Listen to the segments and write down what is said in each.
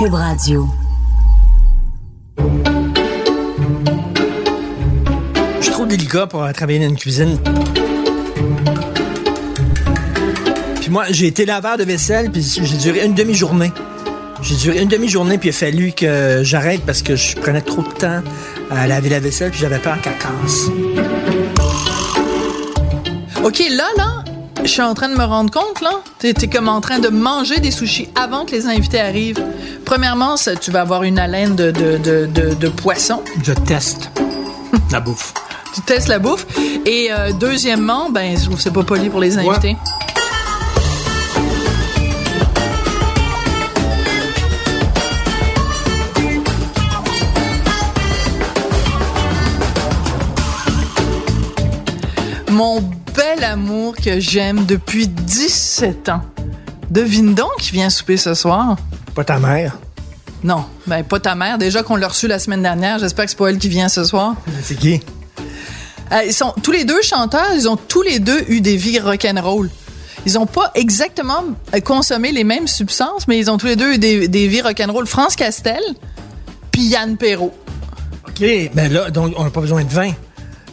Cube Radio. Je suis trop délicat pour travailler dans une cuisine. Puis moi, j'ai été laveur de vaisselle, puis j'ai duré une demi-journée. J'ai duré une demi-journée, puis il a fallu que j'arrête parce que je prenais trop de temps à laver la vaisselle, puis j'avais peur qu'elle casse. OK, là, là, je suis en train de me rendre compte, là. T'es es comme en train de manger des sushis avant que les invités arrivent. Premièrement, ça, tu vas avoir une haleine de, de, de, de, de poisson. Je teste la bouffe. Tu testes la bouffe. Et euh, deuxièmement, ben, je trouve que c'est pas poli pour les invités. Mon bel amour que j'aime depuis 17 ans. Devine donc qui vient souper ce soir? Pas ta mère. Non, ben pas ta mère. Déjà qu'on l'a reçue la semaine dernière. J'espère que c'est pas elle qui vient ce soir. C'est qui? Euh, ils sont tous les deux chanteurs. Ils ont tous les deux eu des vies rock'n'roll. Ils ont pas exactement euh, consommé les mêmes substances, mais ils ont tous les deux eu des, des vies rock'n'roll. France Castel, puis Yann Perrault. OK, ben là, donc, on n'a pas besoin de vin.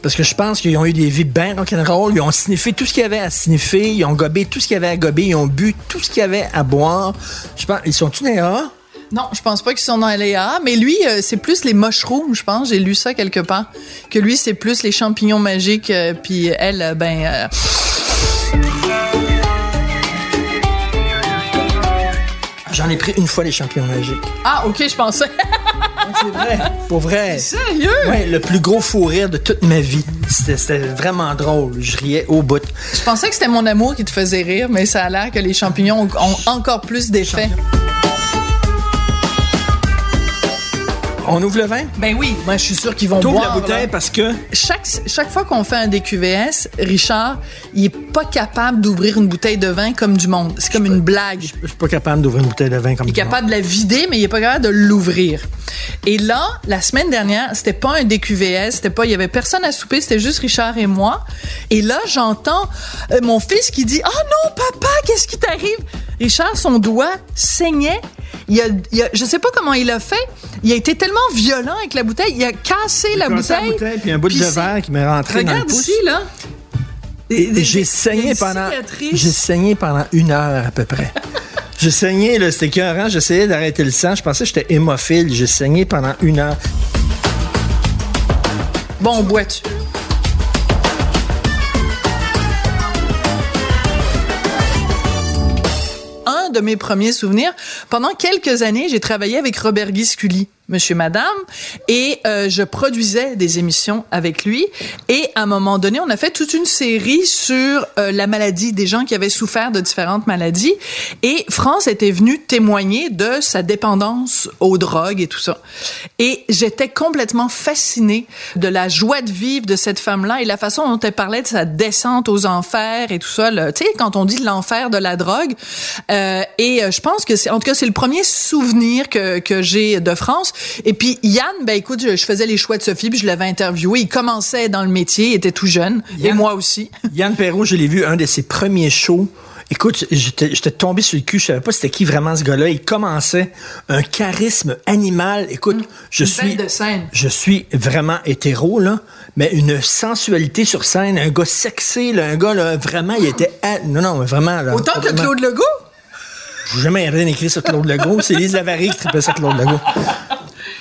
Parce que je pense qu'ils ont eu des vies bien rock'n'roll. Ils ont sniffé tout ce qu'il y avait à sniffer. Ils ont gobé tout ce qu'il y avait à gober. Ils ont bu tout ce qu'il y avait à boire. Je pense, ils sont tous néa? Non, je pense pas qu'ils sont dans LA, mais lui, euh, c'est plus les mushrooms, je pense. J'ai lu ça quelque part. Que lui, c'est plus les champignons magiques, euh, puis elle, euh, ben... euh, J'en ai pris une fois les champions magiques. Ah, OK, je pensais. C'est vrai. Pour vrai. Sérieux? Ouais, le plus gros fou rire de toute ma vie. C'était vraiment drôle. Je riais au bout. Je pensais que c'était mon amour qui te faisait rire, mais ça a l'air que les champignons ont, ont encore plus d'effet. On ouvre le vin? Ben oui, moi je suis sûr qu'ils vont boire. la bouteille là. parce que Chaque, chaque fois qu'on fait un DQVS, Richard, il est pas capable d'ouvrir une bouteille de vin comme du monde. C'est comme une blague. je suis pas capable d'ouvrir une bouteille de vin comme Il est capable de la vider, mais il est pas capable de l'ouvrir. Et là, la semaine dernière, c'était pas un DQVS, c'était pas, il y avait personne à souper, c'était juste Richard et moi. Et là, j'entends euh, mon fils qui dit, oh non, papa, qu'est-ce qui t'arrive? Richard, son doigt saignait. Il a, il a- je sais pas comment il a fait. Il a été tellement violent avec la bouteille, il a cassé la cassé la bouteille. bouteille, puis un bout de verre qui m'est rentré dans le Regarde pouce. ici, là. J'ai saigné pendant j'ai saigné pendant une heure à peu près. j'ai saigné là, c'était écœurant, j'essayais d'arrêter le sang, je pensais que j'étais hémophile, j'ai saigné pendant une heure. Bon, bois-tu? De mes premiers souvenirs, pendant quelques années, j'ai travaillé avec Robert Guisculi, Monsieur Madame, et euh, je produisais des émissions avec lui. Et à un moment donné, on a fait toute une série sur euh, la maladie des gens qui avaient souffert de différentes maladies. Et France était venue témoigner de sa dépendance aux drogues et tout ça. Et j'étais complètement fascinée de la joie de vivre de cette femme-là et la façon dont elle parlait de sa descente aux enfers et tout ça. Tu sais, quand on dit l'enfer de la drogue. Euh, et euh, je pense que c'est, en tout cas, c'est le premier souvenir que, que j'ai de France. Et puis Yann, ben écoute, je, je faisais les choix de Sophie, puis je l'avais interviewé. Il commençait dans le métier, il était tout jeune, et moi aussi. Yann Perrault, je l'ai vu un de ses premiers shows. Écoute, j'étais tombé sur le cul, je savais pas c'était qui vraiment ce gars-là. Il commençait un charisme animal. Écoute, je suis bête de scène. je suis vraiment hétéro là, mais une sensualité sur scène, un gars sexy, là, un gars là, vraiment, il était à- non non, vraiment là, Autant que Claude Legault? J'ai jamais rien écrit sur Claude Legault. C'est Lise Lavary qui trippait sur Claude Legault.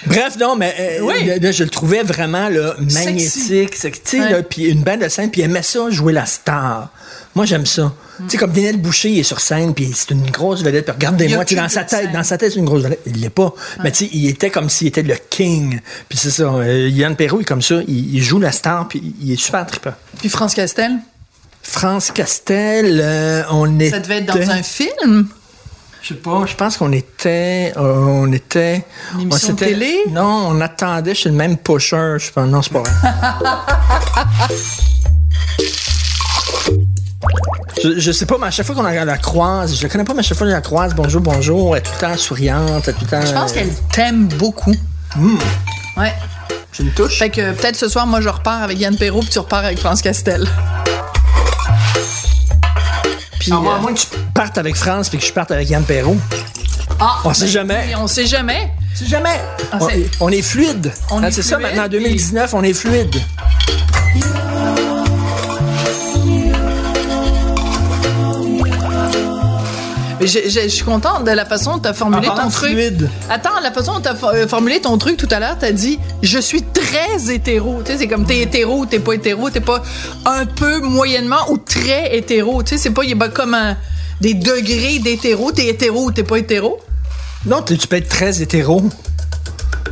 Bref, non, mais euh, Oui. là, là, je le trouvais vraiment là, magnétique, sexy, puis une bande de scène, puis il aimait ça jouer la star. Moi, j'aime ça. Tu sais, comme Daniel Boucher, il est sur scène, puis c'est une grosse vedette. Regardez-moi, tu dans sa tête, scène. dans sa tête, c'est une grosse vedette. Il l'est pas. Mais tu sais, il était comme s'il était le king. Puis c'est ça. euh, Yann Perrault, il est comme ça. Il, il joue la star, puis il est super trippant. Puis France Castel? France Castel, euh, on était... Ça devait être dans un film? Je sais pas, je pense qu'on était. euh, on était. Une émission on s'était- de télé? Non, on attendait chez le même pusher. Je pense, non, c'est pas vrai. Je, je sais pas, mais à chaque fois qu'on la, la croise, je la connais pas, mais à chaque fois je la croise, bonjour, bonjour, elle est tout le temps souriante, elle est tout le temps. Je pense qu'elle t'aime beaucoup. Ouais. J'ai une touche. Fait que peut-être ce soir, moi, je repars avec Yann Perrault, puis tu repars avec France Castel. Puis, Ah, moi, à euh, moins que tu partes avec France puis que je parte avec Yann Perrault. ah, On sait ben, jamais. on sait jamais. C'est jamais. Ah, on, on est fluide. On est c'est ça maintenant, en 2019, on est fluide. Je suis contente de la façon dont tu as formulé ton truc. fluide. Attends, la façon dont tu as formulé ton truc tout à l'heure, tu as dit je suis très hétéro. Tu sais, c'est comme t'es hétéro ou t'es pas hétéro, t'es pas un peu moyennement ou très hétéro. Tu sais, c'est pas il y a comme un- des degrés d'hétéro, t'es hétéro ou t'es pas hétéro? Non, tu peux être très hétéro.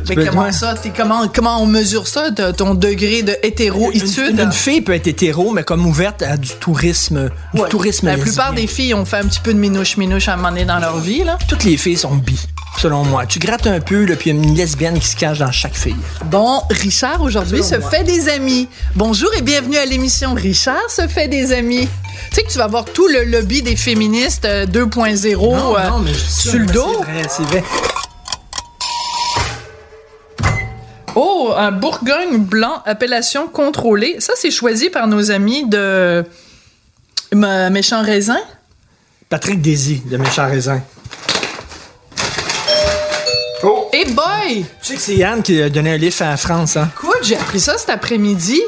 Mais peux- comment ouais. ça? T'es comment, comment on mesure ça, ton degré de Une, hétéroïtude? une fille peut être hétéro, mais comme ouverte à du tourisme. Du Ouais. tourisme La plupart des filles ont fait un petit peu de minouche-minouche à un moment donné dans leur vie, là. Toutes les filles sont bi, selon moi. Tu grattes un peu, là, puis il y a une lesbienne qui se cache dans chaque fille. Bon, Richard aujourd'hui se moi. fait des amis. Bonjour et bienvenue à l'émission Richard se fait des amis. Tu sais que tu vas voir tout le lobby des féministes euh, 2.0 euh, ça, sur le dos. C'est vrai, c'est vrai. Oh, un Bourgogne blanc, appellation contrôlée. Ça, c'est choisi par nos amis de M- Méchant Raisin? Patrick Daisy, de Méchant Raisin. Oh! Et boy! Tu sais que c'est Yann qui a donné un livre à France, hein? Écoute, j'ai appris ça cet après-midi.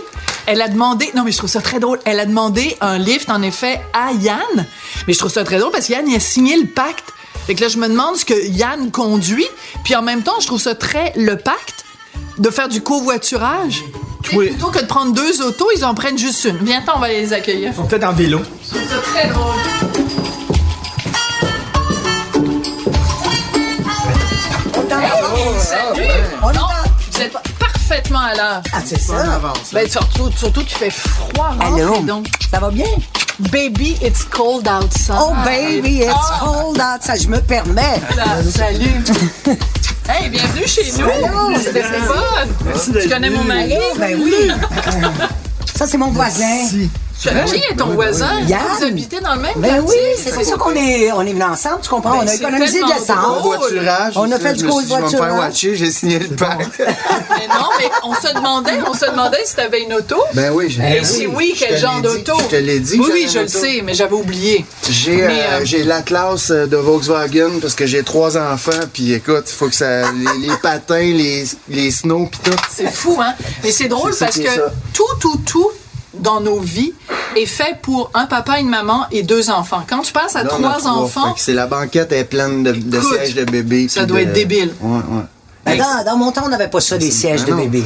Elle a demandé, non mais je trouve ça très drôle, elle a demandé un lift en effet à Yann, mais je trouve ça très drôle parce que Yann il a signé le pacte. Fait que là je me demande ce que Yann conduit, puis en même temps je trouve ça très le pacte de faire du covoiturage? Oui. Plutôt que de prendre deux autos, ils en prennent juste une. Viens, on va les accueillir. Ils sont peut-être en vélo. Je trouve ça très drôle. Hey, vous êtes parfaitement à l'heure. Ah, c'est ça. Ben, surtout, surtout qu'il fait froid. Allô? rentrez donc. Ça va bien? Baby, it's cold outside. Oh, baby, it's Ah, cold outside. Je me permets. là, salut. hey, bienvenue chez nous. Allô? C'était fun. Tu connais mon mari? Ben oui. Ça, c'est mon voisin. Si. Qui est ton voisin? Yann. Vous habitez dans le même Ben quartier? oui, c'est pour ça qu'on est, on est venus ensemble, tu comprends? Ben, on a économisé de l'essence. On a fait du suis dit, Je vais me faire watcher, j'ai signé le pacte. Mais non, mais on se demandait, on se demandait si t'avais une auto. Ben oui, j'ai. Et si oui, quel genre d'auto? Je te l'ai dit. Oui, je le sais, mais j'avais oublié. J'ai euh, euh, j'ai l'Atlas euh, de Volkswagen parce que j'ai trois enfants, puis écoute, il faut que ça. Les, les patins, les, les snows, puis tout. C'est fou, hein? Mais c'est drôle parce que tout, tout, tout dans nos vies est fait pour un papa, une maman et deux enfants. Quand tu passes à trois enfants, c'est la banquette est pleine de, sièges de bébés. ça doit de- être débile. Ouais, ouais. Ben, dans, dans mon temps, on n'avait pas ça, des sièges de non. bébé.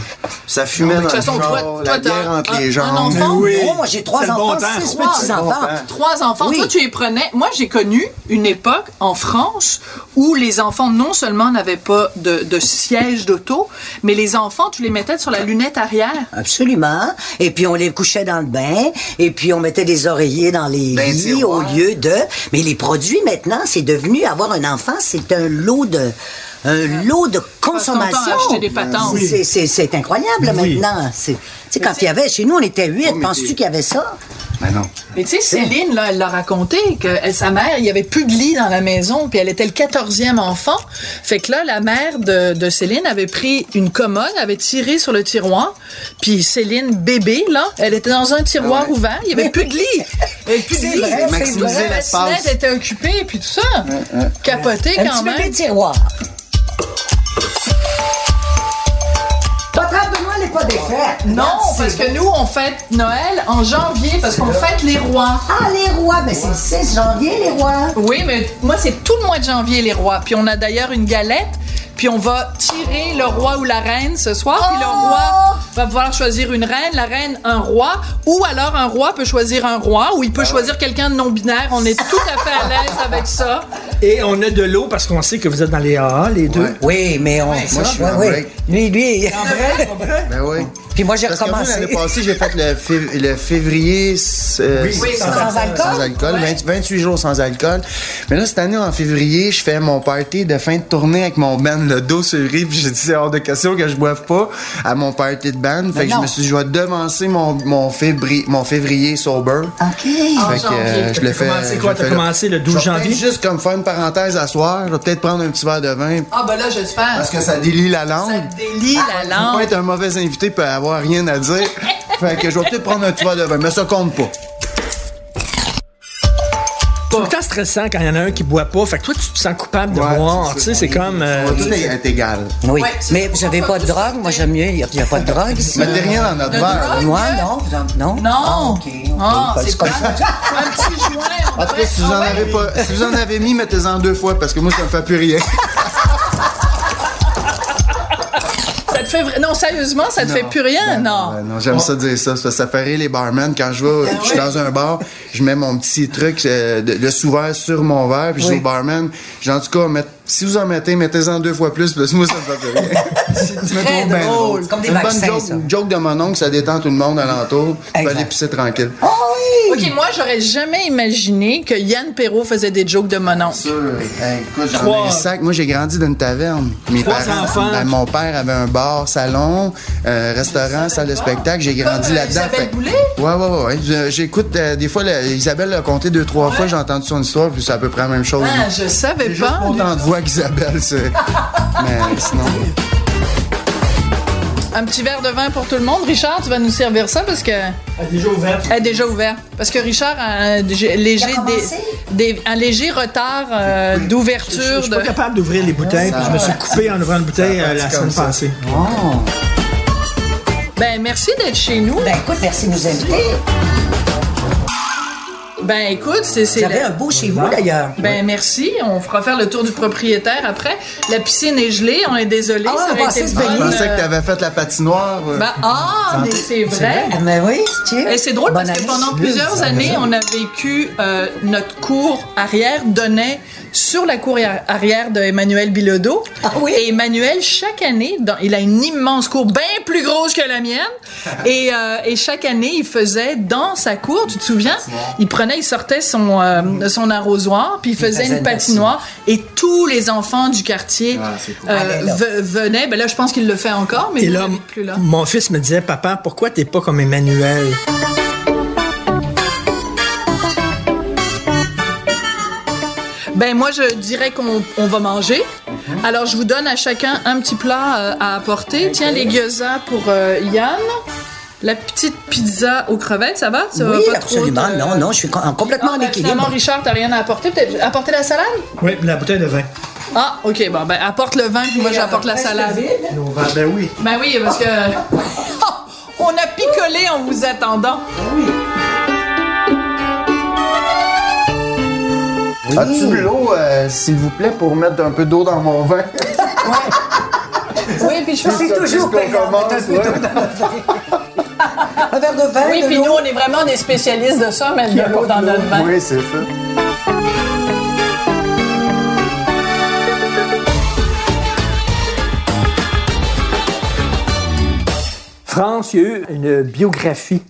Ça fumait de dans façon, le toi- char, toi, la bière entre un- les un jambes. enfant? Oh, moi, j'ai trois bon enfants, temps. six Trois. petits-enfants. Trois enfants. Oui. Toi, tu les prenais. Moi, j'ai connu une époque en France où les enfants non seulement n'avaient pas de, de siège d'auto, mais les enfants, tu les mettais sur la lunette arrière. Absolument. Et puis on les couchait dans le bain. Et puis on mettait des oreillers dans les Ben, lits au lieu de. Mais les produits maintenant, c'est devenu avoir un enfant, c'est un lot de un lot de consommation. C'est- incroyable Oui. maintenant. C'est- Tu sais, quand il y avait, chez nous, on était huit. Oh, Penses-tu qu'il y avait ça? Ben non. Mais tu sais, Céline, là, elle l'a raconté que elle- sa mère, il y avait plus de lit dans la maison, puis elle était le quatorzième enfant. Fait que là, la mère de, de Céline avait pris une commode, avait tiré sur le tiroir, puis Céline, bébé, là, elle était dans un tiroir Ah ouais. ouvert, il y avait plus de lit. Il y avait plus de lit. vrai, c'est Maximiser vrai. La bassinet était occupée, puis tout ça. Capoté Un quand petit bébé même. tiroir. Non, parce que nous, on fête Noël en janvier, parce qu'on fête les rois. Ah, les rois, mais c'est le 6 janvier, les rois. Oui, mais moi, c'est tout le mois de janvier, les rois. Puis on a d'ailleurs une galette. Puis on va tirer le roi ou la reine ce soir. Puis le Oh! roi va pouvoir choisir une reine, la reine un roi. Ou alors un roi peut choisir un roi. Ou il peut choisir quelqu'un de non-binaire. On est tout à fait à l'aise avec ça. Et on a de l'eau parce qu'on sait que vous êtes dans les AA, les deux. Ouais. Oui, mais on. Moi, je suis en oui. break. Lui, lui. Ben oui. Puis moi, j'ai recommencé. l'année passée, j'ai fait le, fév- le février euh, Oui, sans, sans sans alcool. alcool, 20 28 jours sans alcool. Mais là, cette année, en février, je fais mon party de fin de tournée avec mon band, le dos sur le riz, puis j'ai dit, c'est hors de question que je boive pas à mon party de band. Fait que je me suis dit, je vais devancer mon, mon, février, mon février sober. OK. Fait que euh, je le T'as fais. commencé quoi? le T'as commencé le 12 Je vais peut-être janvier? Juste comme faire une parenthèse à soir, je vais peut-être prendre un petit verre de vin Ah, ben là, j'espère. parce que ça délie la langue. Ça délie la Faut pas langue. être un mauvais invité pour avoir rien à dire. fait que je vais peut-être prendre un petit verre de vin, mais ça compte pas. C'est tout le temps stressant quand il y en a un qui boit pas. Fait que toi, tu te sens coupable de Ouais, boire. c'est Tu sais, ça. c'est comme. euh, tout égal. Oui. Ouais, c'est mais pour vous avez ça pas de drogue? Moi, j'aime mieux. Il n'y a, il y a pas de drogue ici. Mettez rien dans notre De verre. drogue? Moi, non. vous en- Non? Non. Ah, OK. Ah, c'est pas ça. Un petit joint. En tout cas, si vous en avez pas, si vous en avez mis, mettez-en deux fois parce que moi, ça me fait plus rien. Te fait vra- Non, sérieusement, ça te fait plus rien, non. Ouais, non, j'aime ça dire ça. Ça, fait rire les barmen. Quand je vais, je suis dans un bar, je mets mon petit truc euh, de, de sous-verre sur mon verre, puis je dis au barman, j'ai en tout cas, met- si vous en mettez, mettez-en deux fois plus, parce que moi, ça me fait plus rien. Me très drôle, comme des Une bonne vaccins, joke, ça. une joke de mon oncle, ça détend tout le monde alentour. Tu peux aller pisser tranquille. Ah oui! OK, moi, j'aurais jamais imaginé que Yann Perrault faisait des jokes de mon oncle. Sûr. Hey, écoute, j'en Trois. ai un sac. Moi, j'ai grandi dans une taverne. Mes Trois parents, enfants. ben, mon père avait un bar, salon, euh, restaurant, salle de spectacle. J'ai grandi euh, là-dedans. Isabelle Fait- Boulay? Ouais, ouais, ouais. J'écoute euh, des fois, la- Isabelle a compté deux, trois fois. J'ai entendu son histoire, puis c'est à peu près la même chose. Ah, je savais J'ai juste de qu'Isabelle, c'est. Mais sinon. Un petit verre de vin pour tout le monde. Richard, tu vas nous servir ça parce que Elle est déjà ouverte. elle est déjà ouverte. Parce que Richard a un léger, des, des- un léger retard euh, Je d'ouverture. je suis De... pas capable d'ouvrir les bouteilles, je me suis coupé en ouvrant une bouteille euh, la semaine ça. passée. Ben merci d'être chez nous. Ben écoute, merci de nous inviter. Ben écoute, c'est c'est Vous avez la- un beau chez vous, d'ailleurs. Ben merci, on fera faire le tour du propriétaire après. La piscine est gelée, on est désolé, Ah, ça on pensait se baigner. Je pensais que t'avais fait la patinoire. euh. ben, ah, mais c'est vrai. Mais oui, tiens. Et c'est drôle Bonne parce que pendant plusieurs années, on a vécu euh, notre cour arrière donnait sur la cour ar- arrière de Emmanuel Bilodeau. Ah oui? Et Emmanuel, chaque année, dans- il a une immense cour bien plus grosse que la mienne. et, euh, et chaque année, il faisait dans sa cour, tu te souviens? Il prenait, il sortait son, euh, son arrosoir, puis il faisait une patinoire. Et tous les enfants du quartier Ah, cool. euh, là. ve- venaient. Ben là, je pense qu'il le fait encore, mais Et il là, plus là. mon fils me disait, papa, pourquoi t'es pas comme Emmanuel? Ben moi je dirais qu'on on va manger. Alors je vous donne à chacun un petit plat euh, à apporter. Tiens les gyoza pour euh, Yann. La petite pizza aux crevettes, ça va? Ça va Oui, trop absolument. te- Non, non, je suis co- complètement Ah, en ben, équilibre. finalement, Richard, t'as rien à apporter. Peut-être apporter la salade? Oui, la bouteille de vin. Ah, ok, bon, ben apporte le vin, puis moi j'apporte la salade. Nos verres, ben oui. Ben oui, parce que. on a picolé en vous attendant. As-tu de l'eau, euh, s'il vous plaît, pour mettre un peu d'eau dans mon vin? Oui, puis je C'est pense. toujours payant, commence, un ouais. verre de vin, Oui, de puis nous, on est vraiment des spécialistes de ça, mettre de l'eau dans notre vin. Oui, c'est ça. France, il y a eu une biographie.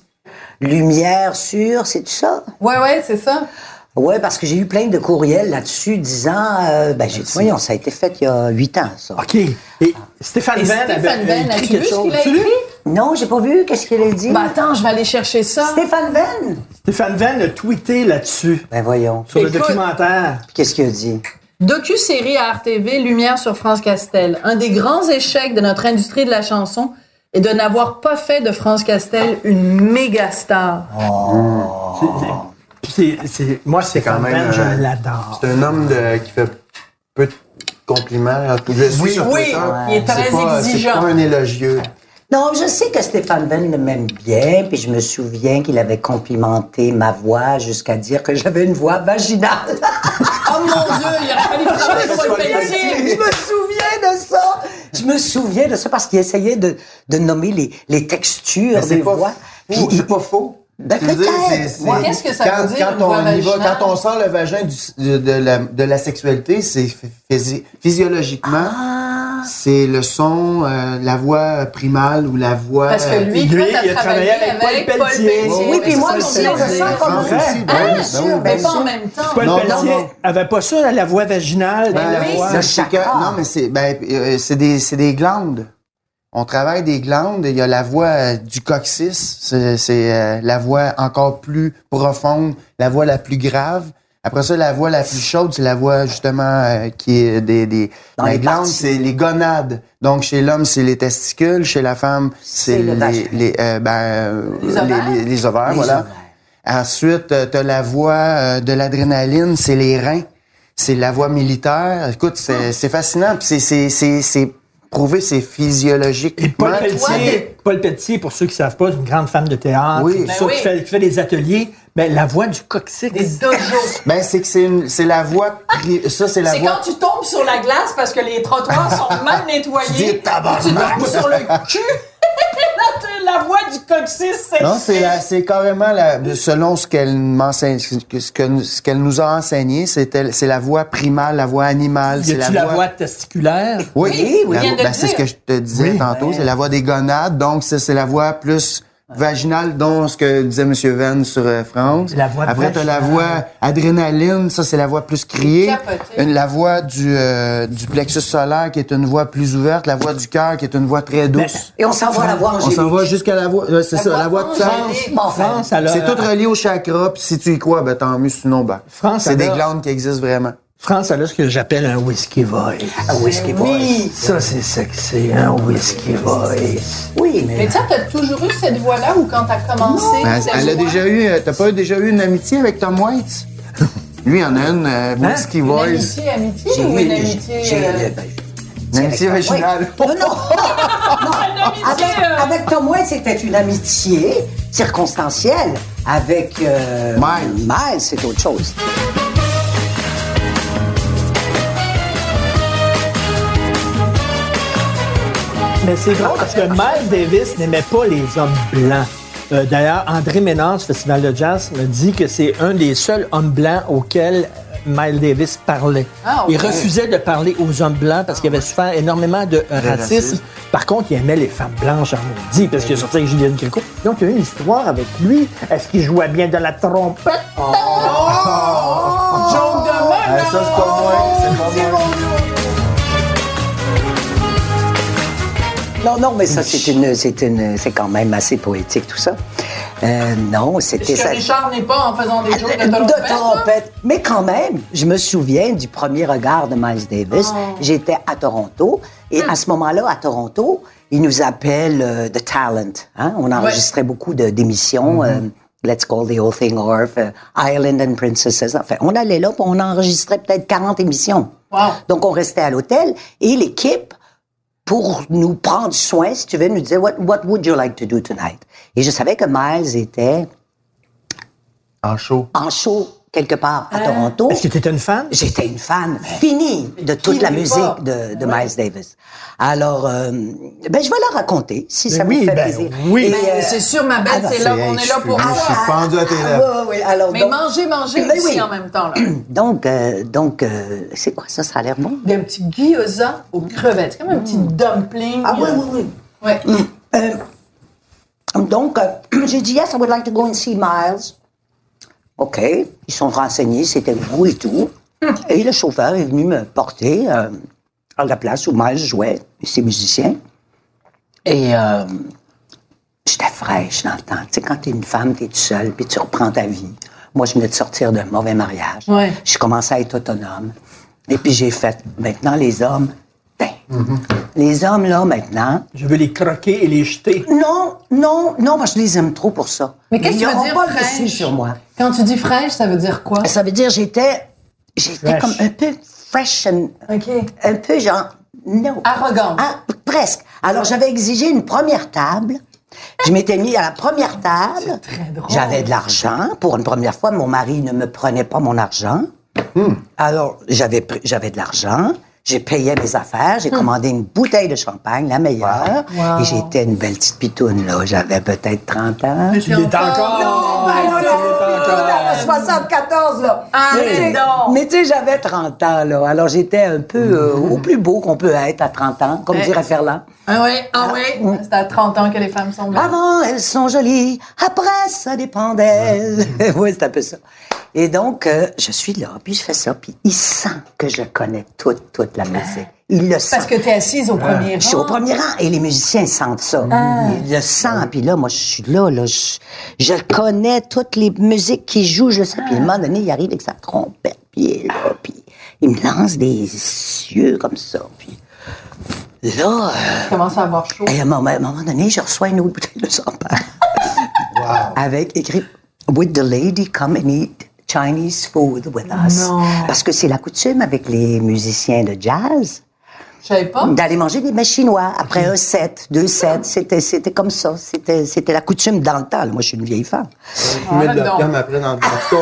Lumière sur, c'est tout ça? Ouais, ouais, c'est ça. Oui, parce que j'ai eu plein de courriels là-dessus disant, euh, ben j'ai dit, voyons, ça a été fait il y a huit ans, ça. OK. Et Stéphane Et Venn Stéphane avait Venn, écrit as-tu quelque vu ce chose. qu'il a Tu l'as écrit? Non, j'ai pas vu, qu'est-ce qu'il a dit? Ben attends, je vais aller chercher ça. Stéphane Venn? Stéphane Venn a tweeté là-dessus, Ben voyons. sur le Écoute. documentaire. Puis Qu'est-ce qu'il a dit? Docu-série à RTV, Lumière sur France Castel. Un des grands échecs de notre industrie de la chanson est de n'avoir pas fait de France Castel une méga star. Puis c'est- c'est- moi, Stéphane quand même, je euh, l'adore. C'est un homme de- qui fait peu de compliments. Je Oui, oui, Twitter. il est très C'est pas- exigeant. C'est pas un élogieux. Non, je sais que Stéphane Venn m'aime bien, puis je me souviens qu'il avait complimenté ma voix jusqu'à dire que j'avais une voix vaginale. Oh mon Dieu, il aurait fallu que je me souviens de ça. Je me souviens de ça parce qu'il essayait de, de nommer les, les textures c'est des pas voix. Puis c'est pas faux. Ben. Qu'est-ce que ça quand, veut dire, quand une on y va, vaginale? quand on sent le vagin du- de, de la, de la sexualité, c'est physi- physiologiquement. C'est le son, euh, la voix primale ou la voix... Parce que lui, il a travaillé travaillé avec Paul avec Paul Pelletier. Pelletier. Oui, puis moi aussi, vrai. sens comme ça. aussi, ben oui, ben ben bien Mais pas sûr. en même temps. Paul Non, Pelletier non, avait pas ça, la voix vaginale. Ben, la voix- non, mais c'est ben, euh, c'est des, c'est des glandes. On travaille des glandes. Il y a la voix euh, du coccyx. C'est euh, la voix encore plus profonde, la voix la plus grave. Après ça, la voix la plus chaude, c'est la voix justement euh, qui est des, des Dans les les glandes, c'est les gonades. Donc chez l'homme, c'est les testicules. Chez la femme, c'est C'est le les les, euh, ben, Les ovaires? les, les ovaires, voilà. ovaires. Ensuite, euh, t'as la voix euh, de l'adrénaline, c'est les reins. C'est la voix militaire. Écoute, c'est fascinant. c'est prouvé, c'est physiologique. Et Paul Pelletier, Paul Pelletier, pour ceux qui ne savent pas, est une grande femme de théâtre, Oui. Ben ça, oui. qui, fait, qui fait des ateliers. Ben, la voix du coccyx. Des dojos. Ben c'est que c'est une- c'est la voix ça c'est la C'est voix quand tu tombes sur la glace parce que les trottoirs sont mal nettoyés. Tu dis, tabarnak. Tu tombes sur le cul. Là, t'as la voix du coccyx, c'est Non, c'est la- c'est carrément la, selon ce qu'elle m'enseigne, ce que ce que- ce qu'elle nous a enseigné, c'était c'est la voix primale, la voix animale, Y c'est la, la voix testiculaire? Oui, Oui, oui, la vient voix- de ben, c'est ce que je te disais Oui. tantôt, c'est la voix des gonades, donc c'est la voix plus vaginale, dont ce que disait M. Venn sur euh, France. La voix Après, t'as la voix adrénaline, ça c'est la voix plus criée. Une- la voix du, euh, du plexus solaire qui est une voix plus ouverte, la voix du cœur qui est une voix très douce. Et on s'en va la voir On s'en va jusqu'à la voix, ouais, c'est ça, la voix de France. angélique. Enfin, France, C'est tout relié au chakra, puis si tu y crois, ben tant mieux, sinon, ben, France, c'est des glandes qui existent vraiment. France, elle a ce que j'appelle un whisky voice. Ah, whisky voice. Ça, c'est sexy, un whisky voice. Oui, Mais mais tu sais, t'as toujours eu cette voix-là ou quand t'as commencé? Ben, cette elle a voix? déjà eu, euh, t'as pas déjà eu une amitié avec Tom Waits? Lui, il en a une, euh, Whisky Une Voice. amitié, amitié j'ai ou eu une amitié? j'ai- euh, ben, Une amitié avec Tom vaginale. Waits. Non, non, non. Avec, euh, avec Tom Waits, c'était une amitié circonstancielle. Avec euh, Miles. Miles, c'est autre chose. Mais c'est drôle parce que Miles Davis n'aimait pas les hommes blancs. Euh, D'ailleurs, André Ménard du Festival de Jazz me dit que c'est un des seuls hommes blancs auxquels Miles Davis parlait. Ah, Il refusait de parler aux hommes blancs parce qu'il avait souffert énormément de racisme. racisme. Par contre, il aimait les femmes blanches en maudit parce qu'il sorti avec Julienne Gréco. Donc, il y a eu une histoire avec lui. Est-ce qu'il jouait bien de la trompette? Joke de moi, Ah, ça, c'est pas moi, c'est pas moi. Non, non, mais ça, c'est une, c'est une, c'est quand même assez poétique, tout ça. Euh, non, c'était ça. Richard n'est pas en faisant des jokes de De trompette? trompette. Mais quand même, je me souviens du premier regard de Miles Davis. J'étais à Toronto. Et à ce moment-là, à Toronto, il nous appelle euh, The Talent. hein. On enregistrait beaucoup de- d'émissions. euh, Let's Call the Whole Thing Off, euh, Island and Princesses. Enfin, on allait là, puis on enregistrait peut-être 40 émissions. Wow. Donc, on restait à l'hôtel. Et l'équipe, pour nous prendre soin, si tu veux, nous disait what, what would you like to do tonight? Et je savais que Miles était En chaud. en show quelque part à Toronto. Est-ce que tu étais une fan? J'étais une fan finie de toute la musique pas? de, de Miles Davis. Alors, euh, ben, je vais la raconter, si ça oui, vous fait ben, plaisir. oui. Ben, euh, c'est sûr, ma belle, ah, c'est c'est- là, hey, on est là pour je suis pendu à tes ah, lèvres. oui, oui, alors, Mais donc, manger, manger Ben aussi oui. en même temps. Là. donc, euh, donc euh, c'est quoi ça? Ça a l'air bon? Il y a un petit gyoza aux crevettes. C'est comme un petit dumpling. Ah oui, oui, oui. Ouais. Euh, donc, euh, j'ai dit, yes, I would like to go and see Miles. OK. Ils sont renseignés, c'était vous et tout. Et le chauffeur est venu me porter euh, à la place où Miles jouait, ses musiciens. Et euh, j'étais fraîche dans le temps. Tu sais, quand t'es une femme, t'es toute seule, puis tu reprends ta vie. Moi, je venais de sortir d'un mauvais mariage. Ouais. Je commençais à être autonome. Et puis j'ai fait, maintenant, les hommes, ben, les hommes, là, maintenant, Je veux les croquer et les jeter. non, non, non, parce que je les aime trop pour ça. Mais qu'est-ce que Ils tu veux dire pas fraîche? sur moi. Quand tu dis fraîche, ça veut dire quoi? Ça veut dire j'étais, j'étais Fresh. comme un peu fresh and, OK. un peu genre, non. Arrogante. Ah, presque. Alors j'avais exigé une première table. Je m'étais mis à la première table. très drôle. J'avais de l'argent. Pour une première fois, mon mari ne me prenait pas mon argent. Alors, j'avais pris- j'avais de l'argent. J'ai payé mes affaires. J'ai commandé une bouteille de champagne, la meilleure. Wow. Et j'étais une belle petite pitoune, là. J'avais peut-être 30 ans. Tu y es encore. Non, non, non, non, 74, là. Ah, mais mais tu sais- non. mais tu sais, j'avais 30 ans, là. Alors, j'étais un peu euh, au plus beau qu'on peut être à 30 ans, comme dirait Ferland. Ah oui, ah oui. C'est à 30 ans que les femmes sont belles. Avant, elles sont jolies. Après, ça dépend d'elles. oui, c'est un peu ça. Et donc, euh, je suis là, puis je fais ça, puis il sent que je connais toute, toute la musique. Il le sent. Parce que t'es assise au premier Je suis au rang. premier rang et les musiciens sentent ça. Ils le sentent. Puis là, moi, je suis là, là. Je, je connais toutes les musiques qui jouent, je le sais. Puis à un moment donné, il arrive avec sa trompette, puis il est là, puis il me lance des yeux comme ça. Puis là, euh, commence à avoir chaud. et à un moment, à un moment donné, je reçois une autre bouteille de champagne. Avec écrit Would the lady come and eat Chinese food with us? Non. Parce que c'est la coutume avec les musiciens de jazz Je savais pas. d'aller manger des mets chinois après un set, deux sets. C'était, c'était comme ça. C'était, c'était la coutume dans le temps. Moi, je suis une vieille femme. Je mets de l'opium après dans le. Oh,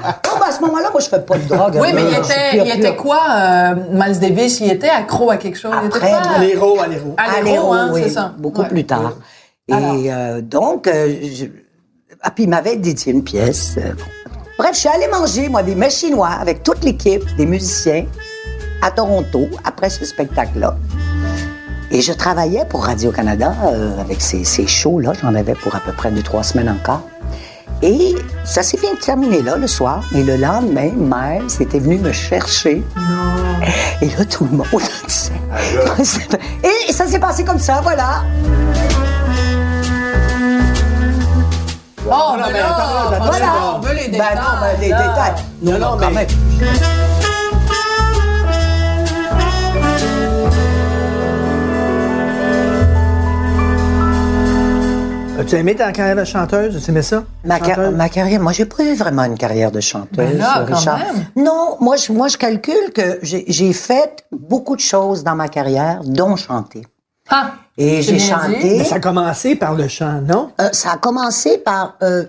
ben, à ce moment-là, moi, je fais pas de drogue. Oui, mais il était, pure, il était pure. quoi, euh, Miles Davis? Il était accro à quelque chose? il était Après, pas... Aléro, aléro. Aléro, hein, oui, c'est ça. Beaucoup Ouais. plus tard. Et euh, donc, euh, je... ah, puis il m'avait dédié une pièce. euh, bon. Bref, je suis allée manger, moi, des mets chinois avec toute l'équipe, des musiciens, à Toronto, après ce spectacle-là. Et je travaillais pour Radio-Canada euh, avec ces, ces shows-là. J'en avais pour à peu près deux, trois semaines encore. Et ça s'est bien terminé là, le soir. Et le lendemain, Miles était venu me chercher. Et là, tout le monde disait... Et ça s'est passé comme ça, voilà. Oh, ben là, attends, franchement, attends. on veut les Ben détails. non, ben, les là. détails. Non, non, quand mais- même. As-tu aimé ta carrière de chanteuse? Tu aimais ça? Ma, carrière, moi, j'ai pas eu vraiment une carrière de chanteuse, Ben là, quand Richard. même. Non, moi, je, moi, je calcule que j'ai fait beaucoup de choses dans ma carrière, dont chanter. Ah, Et j'ai chanté. Mais ça a commencé par le chant, non? Euh, ça a commencé par, euh,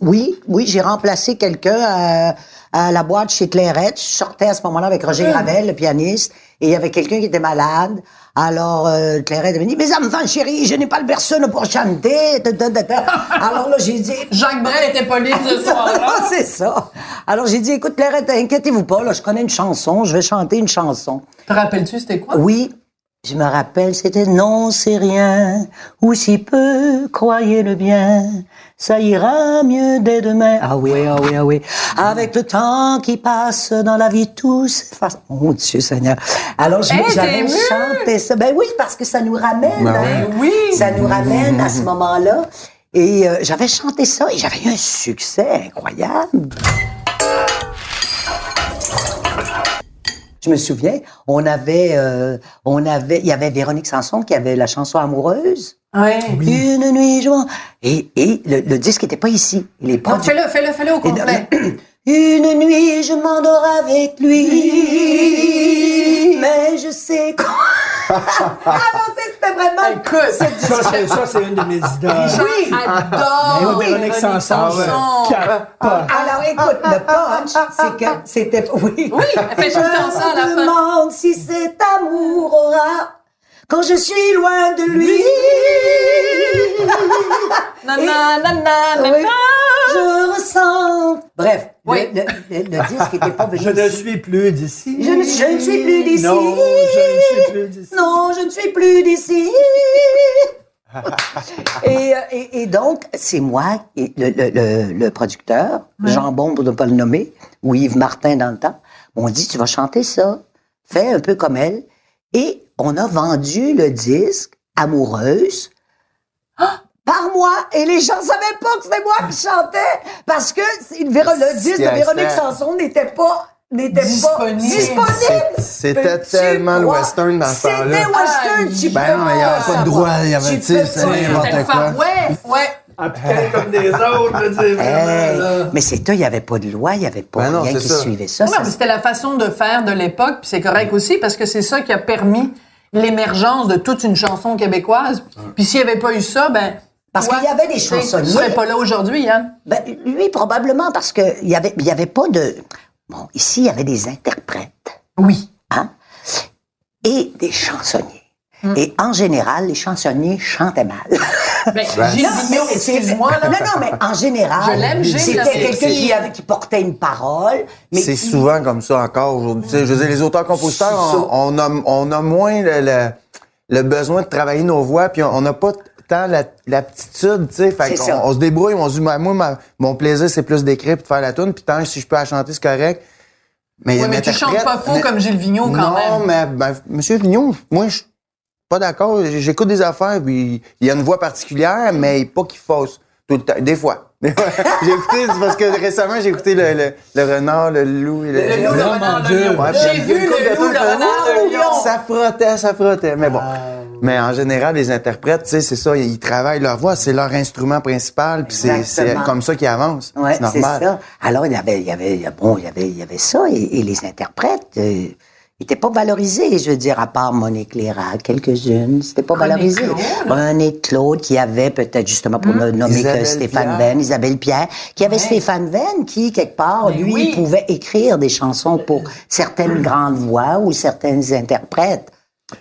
oui, oui, j'ai remplacé quelqu'un à, à la boîte chez Clairette. Je sortais à ce moment-là avec Roger Hum. Gravel, le pianiste, et il y avait quelqu'un qui était malade. Alors, euh, Clairette m'a dit, mes enfants chéris, je n'ai pas le berceau pour chanter. Alors là, j'ai dit, Jacques Brel était libre ce soir-là. ah, c'est ça. Alors j'ai dit, écoute, Clairette, inquiétez-vous pas, là, je connais une chanson, je vais chanter une chanson. Te rappelles-tu, c'était quoi? Oui, je me rappelle, c'était non, c'est rien, ou si peu, croyez-le bien, ça ira mieux dès demain. Ah oui, ah oui, ah oui. Avec le temps qui passe dans la vie, tout s'efface. Oh Dieu Seigneur. Alors je- Hey, t'es j'avais chanté ça. Ben oui, parce que ça nous ramène. Ben hein. oui. Ça nous ramène à ce moment-là. Et euh, j'avais chanté ça et j'avais eu un succès incroyable. Je me souviens, on avait, euh, on avait, il y avait Véronique Sanson qui avait la chanson amoureuse. Ouais. Une nuit, je m'en- et, et le, le disque était pas ici. Il est pas. Non, du- fais-le, fais-le, fais-le au complet. Une nuit, je m'endors avec lui, mais je sais quoi. Ah non, c'est- c'était vraiment. Écoute, Ça, c'est, ça, c'est une de mes idoles. oui, adore Oui, Véronique Sanson. Capote. Alors écoute, le punch, c'est que c'était. Oui. Oui, elle fait tout le temps ça à la Je me fin. demande si cet amour aura quand je suis loin de lui. Na, Oui, je ressens. Bref, le- Oui. le, le- le disque n'était pas venu. Je ne suis plus d'ici. Je ne- je ne suis plus d'ici. Non, je ne suis plus d'ici. Non, je ne suis plus d'ici. et, euh, et, et donc, c'est moi, et le, le, le, le producteur, Jean Bon, pour ne pas le nommer, ou Yves Martin dans le temps, on dit, tu vas chanter ça, fais un peu comme elle. Et on a vendu le disque Amoureuse par moi. Et les gens savaient pas que c'était moi qui chantais parce que c'est le disque de Véronique. Sanson n'était pas n'était Disponible. pas disponible. C'était tellement le western dans ce temps-là. C'était western, tu Ben peux non, il y avait pas de droit, il y avait, Tu sais, c'était n'importe quoi. West. Ouais. Appliqué comme des autres, Hey, mais c'était, il n'y avait pas de loi, il n'y avait pas Ben rien c'est qui ça. suivait ça. C'était la façon de faire de l'époque, puis c'est correct aussi parce que c'est ça qui a permis l'émergence de toute une chanson québécoise. Puis s'il n'y avait pas eu ça, ben Parce qu'il y avait des chansonniers. Tu serais pas là aujourd'hui, Yann. Ben, lui, probablement, parce qu'il n'y avait, il y avait pas de... Bon, ici, il y avait des interprètes, Oui. hein, et des chansonniers. Mm. Et en général, les chansonniers chantaient mal. Ben, Ben, Gilles Non, Vigneault, mais c'est- excuse-moi, là. Non, non, mais en général, c'était quelqu'un qui, portait une parole. C'est qui- souvent comme ça encore aujourd'hui. Tu sais, Je veux dire, les auteurs-compositeurs, on, on a, on a moins le, le- le besoin de travailler nos voix, puis on on n'a pas tant la- l'aptitude, tu sais. Fait ça. on, se débrouille, on se dit, moi, ma- mon plaisir, c'est plus d'écrire puis de faire la tune, puis tant que si je peux la chanter, c'est correct. Mais, Ouais, mais tu chantes pas faux mais- comme Gilles Vigneault, quand non, même. mais ben, Monsieur Vigneault, moi, je pas d'accord. J'écoute des affaires, puis il y a une voix particulière, mais pas qu'il fausse tout le temps. Des fois. j'ai écouté, parce que récemment, j'ai écouté le, le, le renard, le loup et le, Le loup, le renard, mon le Dieu. lion. Ouais, J'ai vu le loup, le renard, le lion. Ça frottait, ça frottait. Mais bon. Mais en général, les interprètes, tu sais, c'est ça, ils travaillent leur voix, c'est leur instrument principal, puis c'est comme ça qu'ils avancent. Ouais, c'est c'est normal. ça. Alors, il y avait, il y avait, bon, il y avait, il y avait ça, et, et les interprètes euh, étaient pas valorisés, je veux dire, à part Monique Léra, quelques-unes, c'était pas valorisé. René Claude, qui avait peut-être justement pour ne nommer que Stéphane. Venn, Isabelle Pierre, qui avait Stéphane Venn, qui, quelque part, Mais lui, oui. pouvait écrire des chansons pour certaines grandes voix ou certaines interprètes.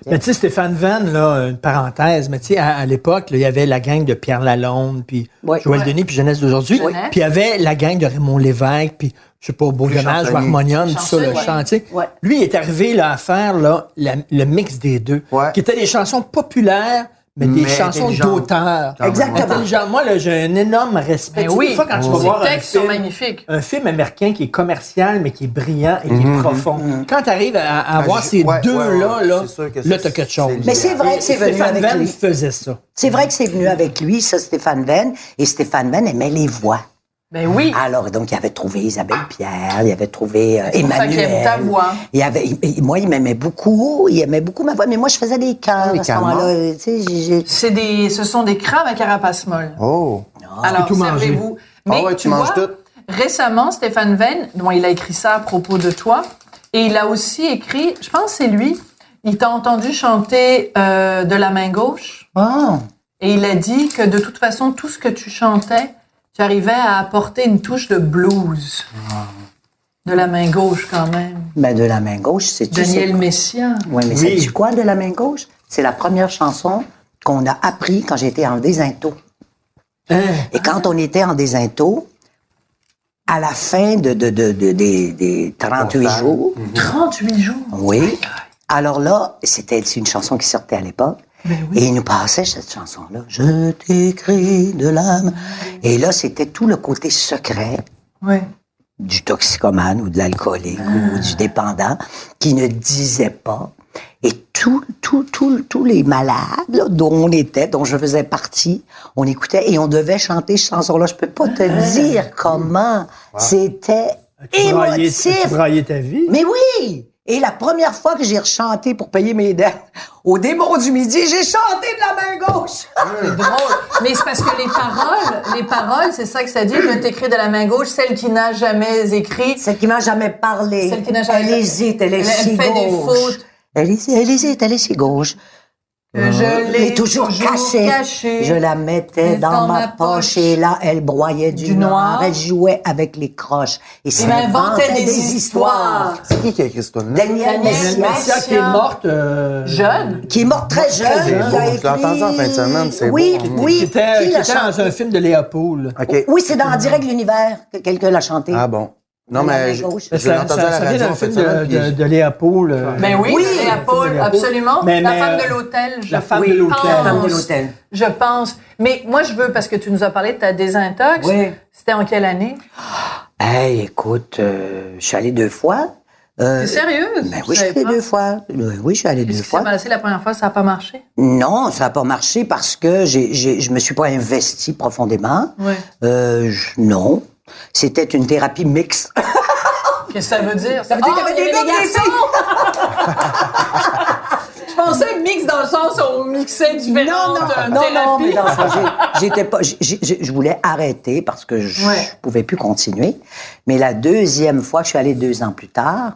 Mais tu sais, Stéphane Venn, là, une parenthèse, mais tu sais, à, à l'époque, il y avait la gang de Pierre Lalonde, puis Ouais. Joël Ouais. Denis, puis Jeunesse d'aujourd'hui. Puis il y avait la gang de Raymond Lévesque, puis je sais pas, Beau Dommage, ou. Harmonium, tout ça, le chantier. Ouais. Lui, il est arrivé là, à faire là, la- le mix des deux, Ouais. qui étaient des chansons populaires, mais des chansons d'auteur. Exactement. Moi, là, j'ai un énorme respect. Ben oui. Des fois, quand tu vas voir un textes sont film, magnifiques. un film américain qui est commercial, mais qui est brillant et qui est profond. Quand tu arrives à, à avoir je- ces ouais, deux-là, ouais, ouais, là, c'est sûr que là, c'est- t'as quelque chose. Mais c'est vrai que c'est venu Stéphane avec Venn lui. faisait ça. C'est vrai que c'est venu avec lui, ça, Stéphane Venn, et Stéphane Venn aimait les voix. Ben oui. Alors, donc, il avait trouvé Isabelle Pierre, il avait trouvé euh, C'est pour ça Emmanuel. qu'il aime ta voix. Il avait, il- il- moi, il m'aimait beaucoup, il aimait beaucoup ma voix, mais moi, je faisais des chœurs Les à ce chœurs moment-là. euh, Tu sais, j'ai- j'ai- C'est des, ce sont des crabes à carapace molle. Oh. Alors, tout servez-vous. Ah Mais ouais, tu manges vois, tout. Récemment, Stéphane Venn, dont il a écrit ça à propos de toi, et il a aussi écrit, je pense que c'est lui, il t'a entendu chanter euh, de la main gauche, Ah, et il a dit que de toute façon, tout ce que tu chantais, tu arrivais à apporter une touche de blues. De la main gauche, quand même. ben, de la main gauche, c'est tu Daniel Messia. Oui, mais Oui. sais-tu quoi de la main gauche? C'est la première chanson qu'on a appris quand j'étais en désinto. Hein? Et quand on était en désinto, à la fin de, de, de, de- des, des 38 Bon, ça. jours, 38 jours? Oui. Alors là, c'était c'est une chanson qui sortait à l'époque. Et il nous passait cette chanson-là. Je t'écris de l'âme. Et là, c'était tout le côté secret Oui. du toxicomane ou de l'alcoolique ou du dépendant qui ne disait pas. Et tous tout, tout, tous les malades là, dont on était, dont je faisais partie, on écoutait et on devait chanter cette chanson-là. Je peux pas te dire comment. C'était émotif. Tu ta vie? Mais oui! Et la première fois que j'ai rechanté pour payer mes dettes, au démon du midi, j'ai chanté de la main gauche. C'est drôle. Mais c'est parce que les paroles, les paroles, c'est ça que ça dit. Je t'écris de la main gauche, celle qui n'a jamais écrit. Celle qui m'a jamais parlé. Celle qui n'a jamais- Elle hésite, elle est Elle- si elle fait des gauche. fautes. Elle hésite, elle hésite, elle est si gauche. Que je Elle l'ai est toujours, cachée. cachée. Je la mettais dans, ma poche et là, elle broyait du, Du noir. noir. Elle jouait avec les croches. Et Il m'inventait des histoires. C'est qui qui a écrit ce tune-là? Daniel Messia qui est morte. euh, Jeune. qui est mort très jeune. Très Je l'ai entendu en fin de semaine, c'est Oui, oui. Qui était, Qui qui l'a était dans chanté? un film de Léopold. OK. Oui, c'est dans Direct l'univers que quelqu'un l'a chanté. Ah bon. Non, mais je, je Ça, l'ai ça, entendu à la ça vient radio d'un en fin film de de, de, de Léopold. euh, Ben oui, Oui. Léa Paul, absolument. Mais- la mais, femme euh, de l'hôtel, je la femme oui, de l'hôtel. pense. La femme de l'hôtel. Je pense. Mais moi, je veux, parce que tu nous as parlé de ta désintox. Oui. C'était en quelle année? Hey, écoute, euh, je suis allé deux fois. Euh, T'es sérieuse? ben oui, je suis savais allé pas. deux fois. Euh, Oui, je suis allé deux Qu'est-ce fois. passé la première fois? Ça n'a pas marché? Non, ça n'a pas marché parce que je me suis pas investi profondément. Oui. Euh, non. C'était une thérapie mixte. Qu'est-ce que ça veut dire? Ça? Veut dire qu'il y avait des gars, des Je pensais mix dans le sens où on mixait différentes non, euh, non, non, thérapies. mais dans ça, j'étais pas, je voulais arrêter parce que je Ouais. pouvais plus continuer. Mais la deuxième fois, je suis allée deux ans plus tard,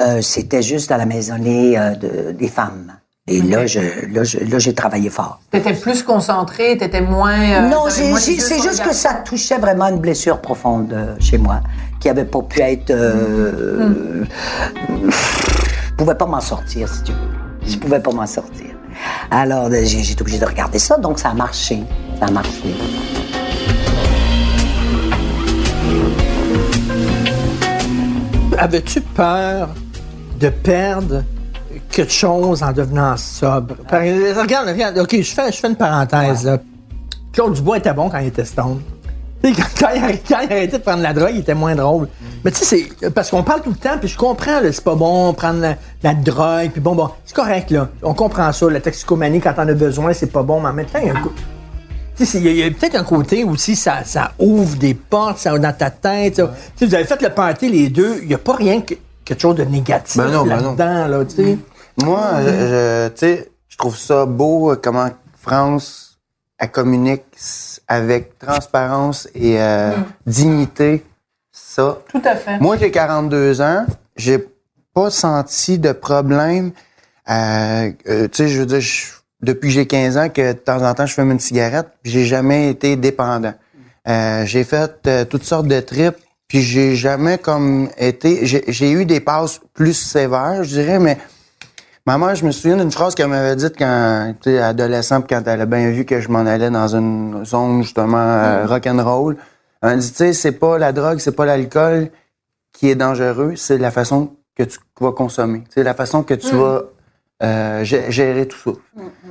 euh, c'était juste à la maisonnée euh, de- des femmes. Et là, je, là, je- là, j'ai travaillé fort. T'étais plus concentrée, t'étais moins... euh, non, c'est juste que ça touchait vraiment une blessure profonde euh, chez moi, qui avait pas pu être. Euh, Je pouvais pas m'en sortir, si tu veux. Je pouvais pas m'en sortir. Alors, euh, j'ai j'ai été obligée de regarder ça, donc ça a marché. Ça a marché. Avais-tu peur de perdre quelque chose en devenant sobre? Par- regarde, regarde, OK, je fais, je fais une parenthèse. là. Claude Dubois était bon quand il était stone. Quand, quand il, arrêtait- quand il arrêtait de prendre la drogue, il était moins drôle. Mais tu sais, c'est parce qu'on parle tout le temps, puis je comprends, c'est pas bon prendre la, la drogue, puis bon, bon, c'est correct, là. On comprend ça, la toxicomanie, quand on a besoin, c'est pas bon, mais en même temps, il y a un il y a, a peut-être un côté aussi, ça, ça ouvre des portes, ça dans ta tête. sais, vous avez fait le party les deux, il n'y a pas rien que quelque chose de négatif Ben ben là-dedans, là, Moi, je, tu sais, je trouve ça beau euh, comment France elle communique avec transparence et euh, dignité. Ça. Tout à fait. Moi, j'ai 42 ans. J'ai pas senti de problème. Euh, euh, tu sais, je veux dire, je- depuis que j'ai 15 ans, que de temps en temps, je fume une cigarette, j'ai jamais été dépendant. Euh, j'ai fait euh, toutes sortes de trips, puis j'ai jamais comme été... J'ai j'ai eu des passes plus sévères, je dirais, mais ma mère, je me souviens d'une phrase qu'elle m'avait dite quand, tu sais, adolescent, quand elle a bien vu que je m'en allais dans une zone, justement, euh, rock'n'roll. Elle m'a dit, tu sais, c'est pas la drogue, c'est pas l'alcool qui est dangereux, c'est la façon que tu vas consommer. C'est la façon que tu vas euh, gé- gérer tout ça.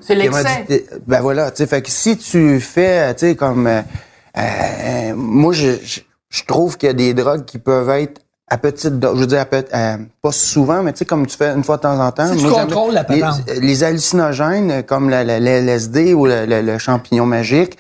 C'est elle m'a l'excès. Ben voilà, tu sais, fait que si tu fais, tu sais, comme, euh, euh, moi, je, je, je trouve qu'il y a des drogues qui peuvent être à petite dose, je veux dire, à pe- euh, pas souvent, mais tu sais, comme tu fais une fois de temps en temps. Si tu Moi, contrôles la les, patente. les hallucinogènes, comme la, la- la LSD ou le, le- le champignon magique,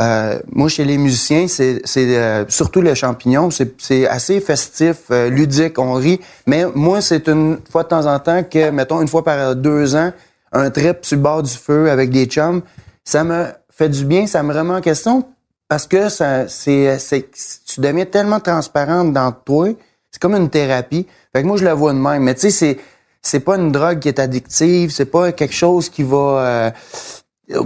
euh, moi, chez les musiciens, c'est c'est, euh, surtout le champignon, c'est c'est assez festif, euh, ludique, on rit. Mais moi, c'est une fois de temps en temps que, mettons, une fois par deux ans, un trip sur le bord du feu avec des chums, ça me fait du bien, ça me remet en question parce que ça, c'est, c'est, tu deviens tellement transparente dans toi, c'est comme une thérapie. Fait que moi, je la vois de même. Mais tu sais, c'est, c'est pas une drogue qui est addictive, c'est pas quelque chose qui va... euh,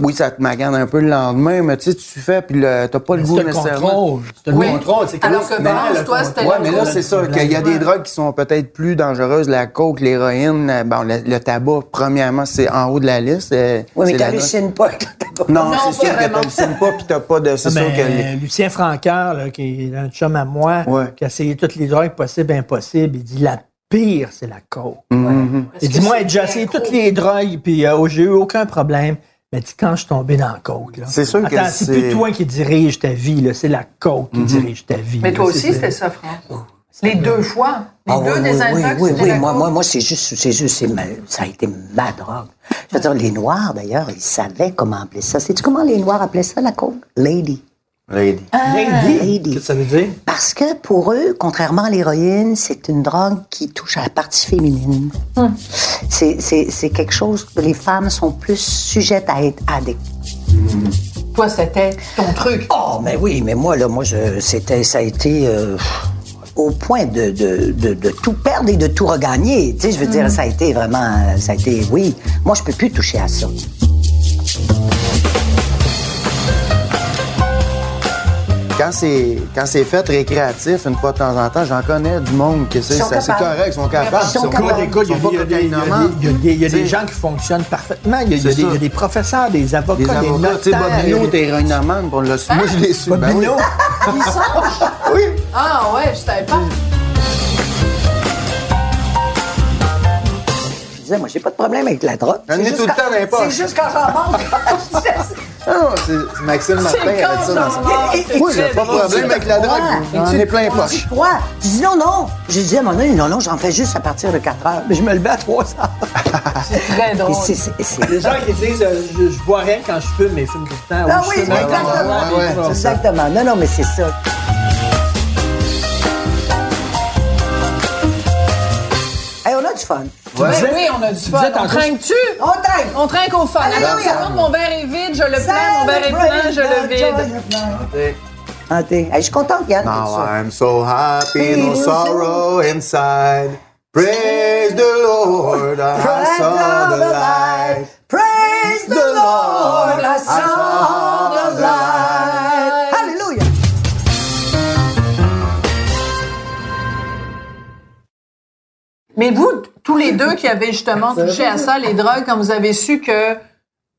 oui, ça te magane un peu le lendemain, mais tu sais, tu fais, puis t'as pas le goût C'est le nécessairement. contrôle. C'est le Oui. contrôle. c'est Alors que le toi, c'était Ouais, mais là, c'est ça, qu'il y a des drogues qui sont peut-être plus dangereuses. La coke, l'héroïne, euh, bon, le, tabac, premièrement, c'est en haut de la liste. euh, Oui, mais t'hallucines pas. avec le tabac. Non, Non, c'est sûr que t'hallucines pas, puis t'as pas de... C'est Ah, sûr que... les- Lucien Francaire, qui est un chum à moi, qui a essayé toutes les drogues possibles et impossibles, il dit la pire, c'est la coke. Mhm. Il dit, moi, j'ai essayé toutes les drogues, puis euh, j'ai eu aucun problème. Mais dit, quand je suis tombé dans la coke, là. C'est sûr que Attends, c'est c'est- Mhm. plus toi qui dirige ta vie, là. C'est la coke qui dirige ta vie. Mais toi aussi, c'est- c'était ça, France. Les deux fois. Les Ah deux oui, des oui, oui, oui, la Moi, moi, moi, c'est juste, c'est juste, c'est ma- ça a été ma drogue. Je veux dire, les Noirs, d'ailleurs, ils savaient comment appeler ça. Sais-tu comment les Noirs appelaient ça, la coke? Lady. Lady. Lady? Lady. Qu'est-ce que ça veut dire? Parce que pour eux, contrairement à l'héroïne, c'est une drogue qui touche à la partie féminine. C'est- C'est c'est quelque chose que les femmes sont plus sujettes à être addictes. Toi, c'était ton truc. Oh, mais oui, mais moi, là, moi, je, c'était, ça a été euh, au point de, de, de, de tout perdre et de tout regagner. Tu sais, je veux dire, ça a été vraiment, ça a été, oui. Moi, je peux plus toucher à ça. Quand c'est quand c'est fait récréatif, une fois de temps en temps, j'en connais du monde que c'est correct, ils sont capables. Ils sont capables. pas- Écoute, ils sont pas il y a des- des- des- des gens qui fonctionnent parfaitement. Il y a, des, ça. il y a des professeurs, des avocats, Des des, avocats, notaires. a Bobino, des- t'es héroïnomane, pour le. Moi, je l'ai su. Ben oui. Bobino? Oui. Ah ouais, je savais pas. Je disais, moi, j'ai pas de problème avec la drogue. J'en ai C'est juste tout le quand- temps poches. C'est juste quand j'en manque. Ah non, c'est c'est Maxime Martin C'est avec ça dans manque, Moi, j'ai pas de problème avec la drogue. J'en ai plein poches. Pourquoi? Je dis non, non. Je dis à mon ami, non, non, j'en fais juste à partir de 4 heures. Mais je me levais à 3 heures. C'est très drôle. c'est- Les gens qui disent euh, je, je bois rien quand je fume, mais je fume tout le temps. Ah oui, exactement. Exactement. Non, non, mais c'est ça. Hey, on a du fun. Ben disais- oui, on a du tu fun. On trinque-tu? On t'aime. On trinque au fun. Alléluia. Attention, mon verre est vide, je le plein, mon verre est plein, je le vide. Santé. Hey, je suis contente, Yann. Now I'm so happy, no sorrow inside. Praise the Lord, I saw the light. Praise the Lord, I saw the light. Alléluia. Mais vous, tous les deux qui avez justement touché à ça, les drogues, quand vous avez su que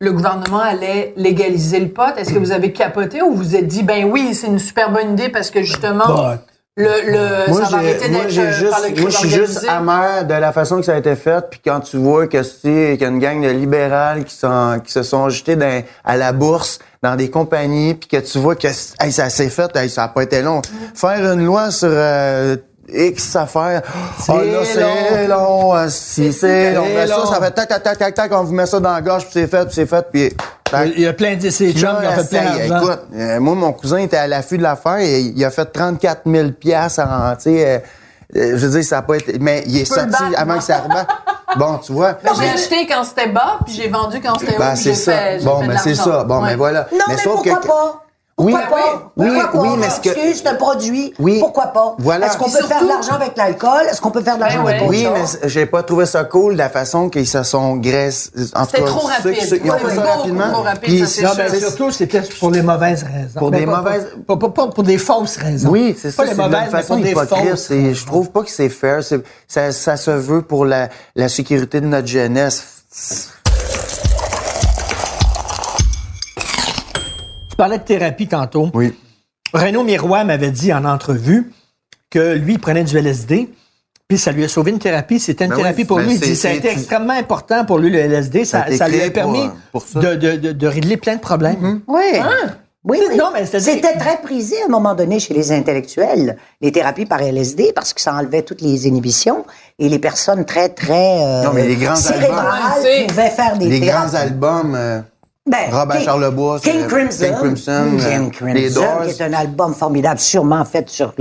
le gouvernement allait légaliser le pot, est-ce que vous avez capoté ou vous vous êtes dit, ben oui, c'est une super bonne idée parce que justement, le, le, Moi, ça va arrêter moi, d'être j'ai euh, juste, par le moi, je suis juste amer de la façon que ça a été fait. Puis quand tu vois que c'est qu'il y a une gang de libérales qui, sont, qui se sont jetés dans- à la bourse dans des compagnies, puis que tu vois que hey, ça s'est fait, hey, ça n'a pas été long. Faire une loi sur euh, X affaires, oh, là, c'est long, euh, si c'est long. Mais ça, ça fait tac, tac, tac, tac, tac, on vous met ça dans la gorge, puis c'est fait, puis c'est fait, puis... Il y a plein de ces chums qui ont fait plein. Écoute, euh, moi, mon cousin était à l'affût de l'affaire et il a fait 34 000 piastres en, tu sais, euh, euh, je veux dire, ça n'a pas été, mais il est sorti battre, avant que ça rebatte. Bon, tu vois. Ben, J'ai acheté quand c'était bas, puis j'ai vendu quand c'était haut, Ben, c'est ça. fait, Bon, ben, c'est ça. Bon, Ouais. mais voilà. Non, mais, sauf pourquoi que- pas? Oui, Pourquoi pas? oui, Pourquoi pas? oui, mais que- c'est un produit. Oui. Pourquoi pas? Voilà. Est-ce qu'on peut faire de l'argent avec l'alcool? Est-ce qu'on peut faire de l'argent Ben avec autre Oui, mais j'ai pas trouvé ça cool de la façon qu'ils se sont graissés. C'était trop ceux rapide. ceux- Ils ont fait ça rapidement. trop rapide, Puis ça, Non, sûr. ben, c'est- surtout, c'était pour les mauvaises raisons. Pour des pas- mauvaises- Pas, pas- pas pour des fausses raisons. Oui, c'est ça. Pas les mauvaises, une mais façon pour des fausses. C'est- Je trouve pas que c'est fair. Ça, ça se veut pour la, la sécurité de notre jeunesse. Parlais de thérapie tantôt. Oui. Renaud Miroir m'avait dit en entrevue que lui, il prenait du LSD, puis ça lui a sauvé une thérapie. C'était une Ben thérapie oui, pour ben lui. Il dit ça a été extrêmement important pour lui, le LSD. Ça lui a pour, permis pour de, de, de, de régler plein de problèmes. Oui. Oui, oui. Non, mais C'était très prisé à un moment donné chez les intellectuels, les thérapies par LSD, parce que ça enlevait toutes les inhibitions et les personnes très, très euh, Non, mais les grands cérébrales albums. Pouvaient faire des Les thérapies. grands albums, euh, Ben, Robert King- Charlebois, King Crimson. King Crimson, King euh, Crimson, les Doors. qui est un album formidable, sûrement fait sur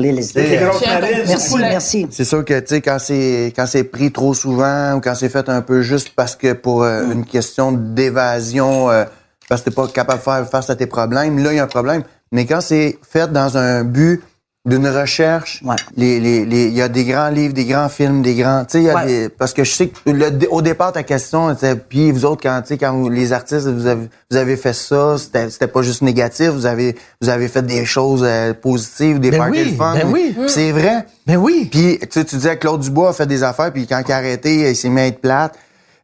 narines, Merci, merci. c'est sûr que, tu sais, quand c'est, quand c'est pris trop souvent ou quand c'est fait un peu juste parce que pour euh, Mm. une question d'évasion, euh, parce que t'es pas capable de faire face à tes problèmes, là, il y a un problème. Mais quand c'est fait dans un but d'une recherche, Ouais. les, les, les, il y a des grands livres, des grands films, des grands, tu sais, il y a Ouais. des, parce que je sais que le, au départ, ta question était, puis vous autres, quand, tu sais, quand vous- les artistes, vous avez, vous avez fait ça, c'était, c'était pas juste négatif, vous avez, vous avez fait des choses euh, positives, des Ben parties oui, de fun. ben oui. Puis C'est vrai. Ben oui. Puis, tu sais, tu disais que Claude Dubois a fait des affaires, puis quand il a arrêté, il s'est mis à être plate.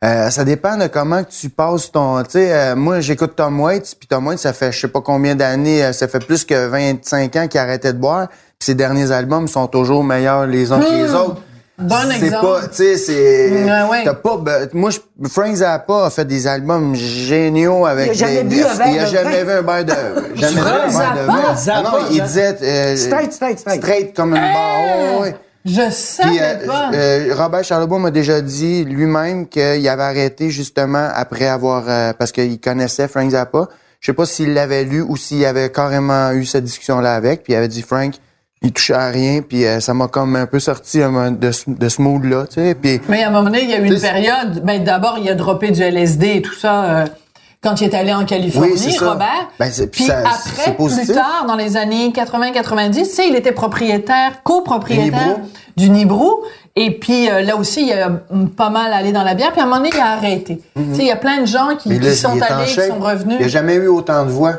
Euh, ça dépend de comment que tu passes ton... Tu sais, euh, moi, j'écoute Tom Waits, puis Tom Waits, ça fait je sais pas combien d'années, euh, ça fait plus que 25 ans qu'il a arrêté de boire, puis ses derniers albums sont toujours meilleurs les uns que les autres. Bon c'est exemple. pas, tu sais, c'est... Ouais, ouais. T'as pas... ben, moi, je, Frank Zappa a fait des albums géniaux avec... Il a jamais des, bu un verre Il a jamais vu un verre de... jamais vu un verre de Zappa, Ah non, il disait... euh, Straight, straight, straight. Straight comme une barre. ouais. Je savais euh, pas. euh, Robert Charlebois m'a déjà dit lui-même qu'il avait arrêté justement après avoir euh, parce qu'il connaissait Frank Zappa. Je sais pas s'il l'avait lu ou s'il avait carrément eu cette discussion-là avec. Puis il avait dit Frank, il touchait à rien. Puis euh, ça m'a comme un peu sorti de, ce- de ce mood-là, tu sais. Puis Mais à un moment donné, il y a eu une période. Ben, d'abord, il a droppé du LSD et tout ça euh, quand il est allé en Californie, Oui, c'est ça. Robert. Ben, c'est- Puis ça- après, plus tard, dans les années 80-90, tu sais, il était propriétaire, copropriétaire du Nibro. Et puis euh, là aussi, il a hum, pas mal allé dans la bière. Puis à un moment donné, il a arrêté. Tu sais, il y a plein de gens qui, sont allés, qui sont revenus. Il a jamais eu autant de voix.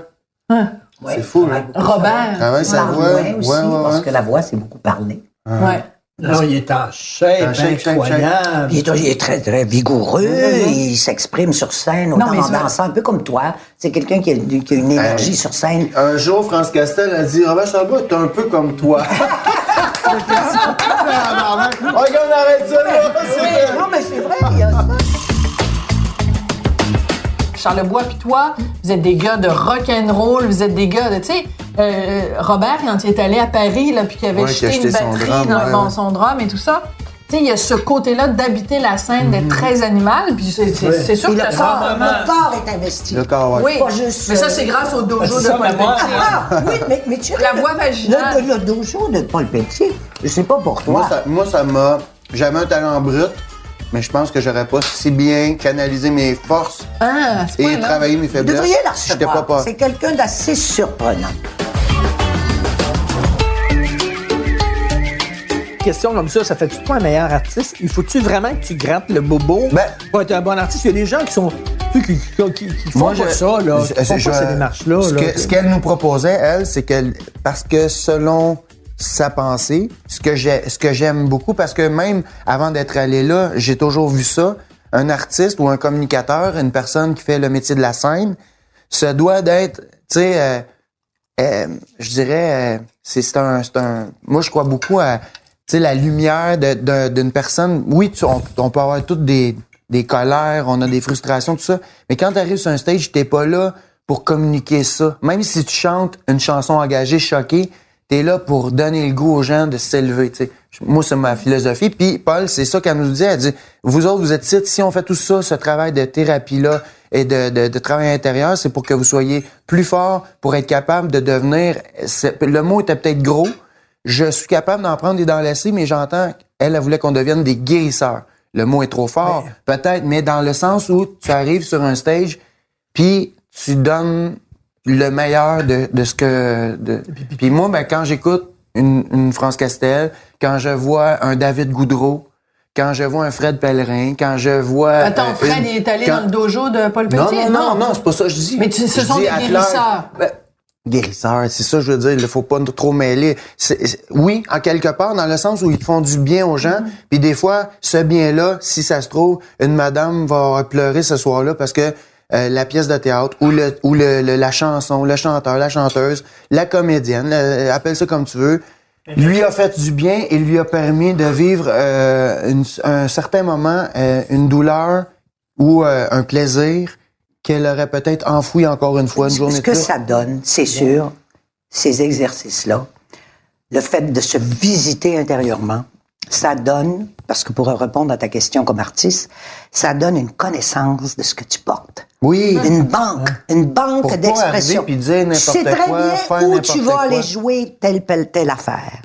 Hein. C'est fou, hein? Robert. Ah ouais, ça Parle voix. aussi, Ouais, ouais, parce ouais. que la voix, c'est beaucoup parlé. Ouais. Là, il est en shape, shape, incroyable. Il est, il est très, très vigoureux. Il s'exprime sur scène, autant mais en dansant, un peu comme toi. C'est quelqu'un qui, a qui a une énergie sur scène. Un jour, France Castel a dit Robert Charlebois est un peu comme toi. Regarde, on arrête ça, là. Non, mais c'est vrai, il y a ça. Charlebois puis toi, vous êtes des gars de rock and roll, vous êtes des gars de, tu sais, euh, Robert quand il est allé à Paris là puis qu'il avait Ouais, jeté une son batterie dans ouais, bon, ouais. son drum et tout ça. Tu sais, il y a ce côté-là d'habiter la scène, d'être très animal, puis c'est sûr Et que le ça corps, le corps est investi. Le corps, ouais. Oui, Pas juste, mais ça euh, c'est grâce au dojo de ça, Paul Pelletier. Ah, oui, mais, mais tu La voix vaginale. Le, le dojo de Paul Pelletier, je sais pas pour toi. Moi, ça, m'a. J'avais un talent brut, mais je pense que j'aurais pas si bien canalisé mes forces Ah, et travaillé mes Vous faiblesses. devriez la recevoir. pas. C'est quelqu'un d'assez surprenant. Question comme ça, ça fait-tu toi un meilleur artiste? Il faut-tu vraiment que tu grattes le bobo? Ben- pour être un bon artiste? Il y a des gens qui sont qui, qui, qui- qui font Moi, pas je- ça, là. je- Qui font je- pas ces démarches-là. Ce qu'elle nous proposait, elle, c'est qu'elle, parce que selon sa pensée, ce que j'aime beaucoup, parce que même avant d'être allé là, j'ai toujours vu ça. un artiste ou un communicateur, une personne qui fait le métier de la scène, se doit d'être, tu sais, euh, euh, je dirais, euh, c'est un, c'est un, moi je crois beaucoup à, sais, la lumière d'une personne. Oui, tu- on, peut avoir toutes des, des colères, on a des frustrations, tout ça, mais quand tu arrives sur un stage, t'es pas là pour communiquer ça. Même si tu chantes une chanson engagée, choquée, t'es là pour donner le goût aux gens de s'élever. Moi, c'est ma philosophie. Puis Paul, c'est ça qu'elle nous dit. Elle dit, vous autres, vous êtes ici, si on fait tout ça, ce travail de thérapie-là et de, de, de travail intérieur, c'est pour que vous soyez plus fort, pour être capable de devenir... Le mot était peut-être gros. Je suis capable d'en prendre et d'en laisser, mais j'entends qu'elle, elle voulait qu'on devienne des guérisseurs. Le mot est trop fort, peut-être, mais dans le sens où tu arrives sur un stage, puis tu donnes le meilleur de, de ce que... De... Puis moi, ben, quand j'écoute une, une France Castel, quand je vois un David Goudreau, quand je vois un Fred Pellerin, quand je vois... Attends, euh, Fred, une- il est allé quand- dans le dojo de Paul non, Petit? non, non, non, c'est pas ça que je dis. Mais tu- ce Je sont des guérisseurs. Ben, guérisseurs, c'est ça je veux dire. Il faut pas trop mêler. Oui, en quelque part, dans le sens où ils font du bien aux gens. Puis des fois, ce bien-là, si ça se trouve, une madame va pleurer ce soir-là parce que euh, la pièce de théâtre ou le ou le, le- la chanson, le chanteur, la chanteuse, la comédienne, euh, appelle ça comme tu veux, lui a fait du bien et lui a permis de vivre euh, une- un certain moment, euh, une douleur ou euh, un plaisir qu'elle aurait peut-être enfoui encore une fois une journée Ce que ça donne, c'est sûr, ces exercices-là, le fait de se visiter intérieurement, ça donne, parce que pour répondre à ta question comme artiste, ça donne une connaissance de ce que tu portes. Oui. Une banque, une banque d'expression. arriver puis dire n'importe Tu sais très quoi, bien où tu vas quoi. aller jouer telle, telle, telle affaire.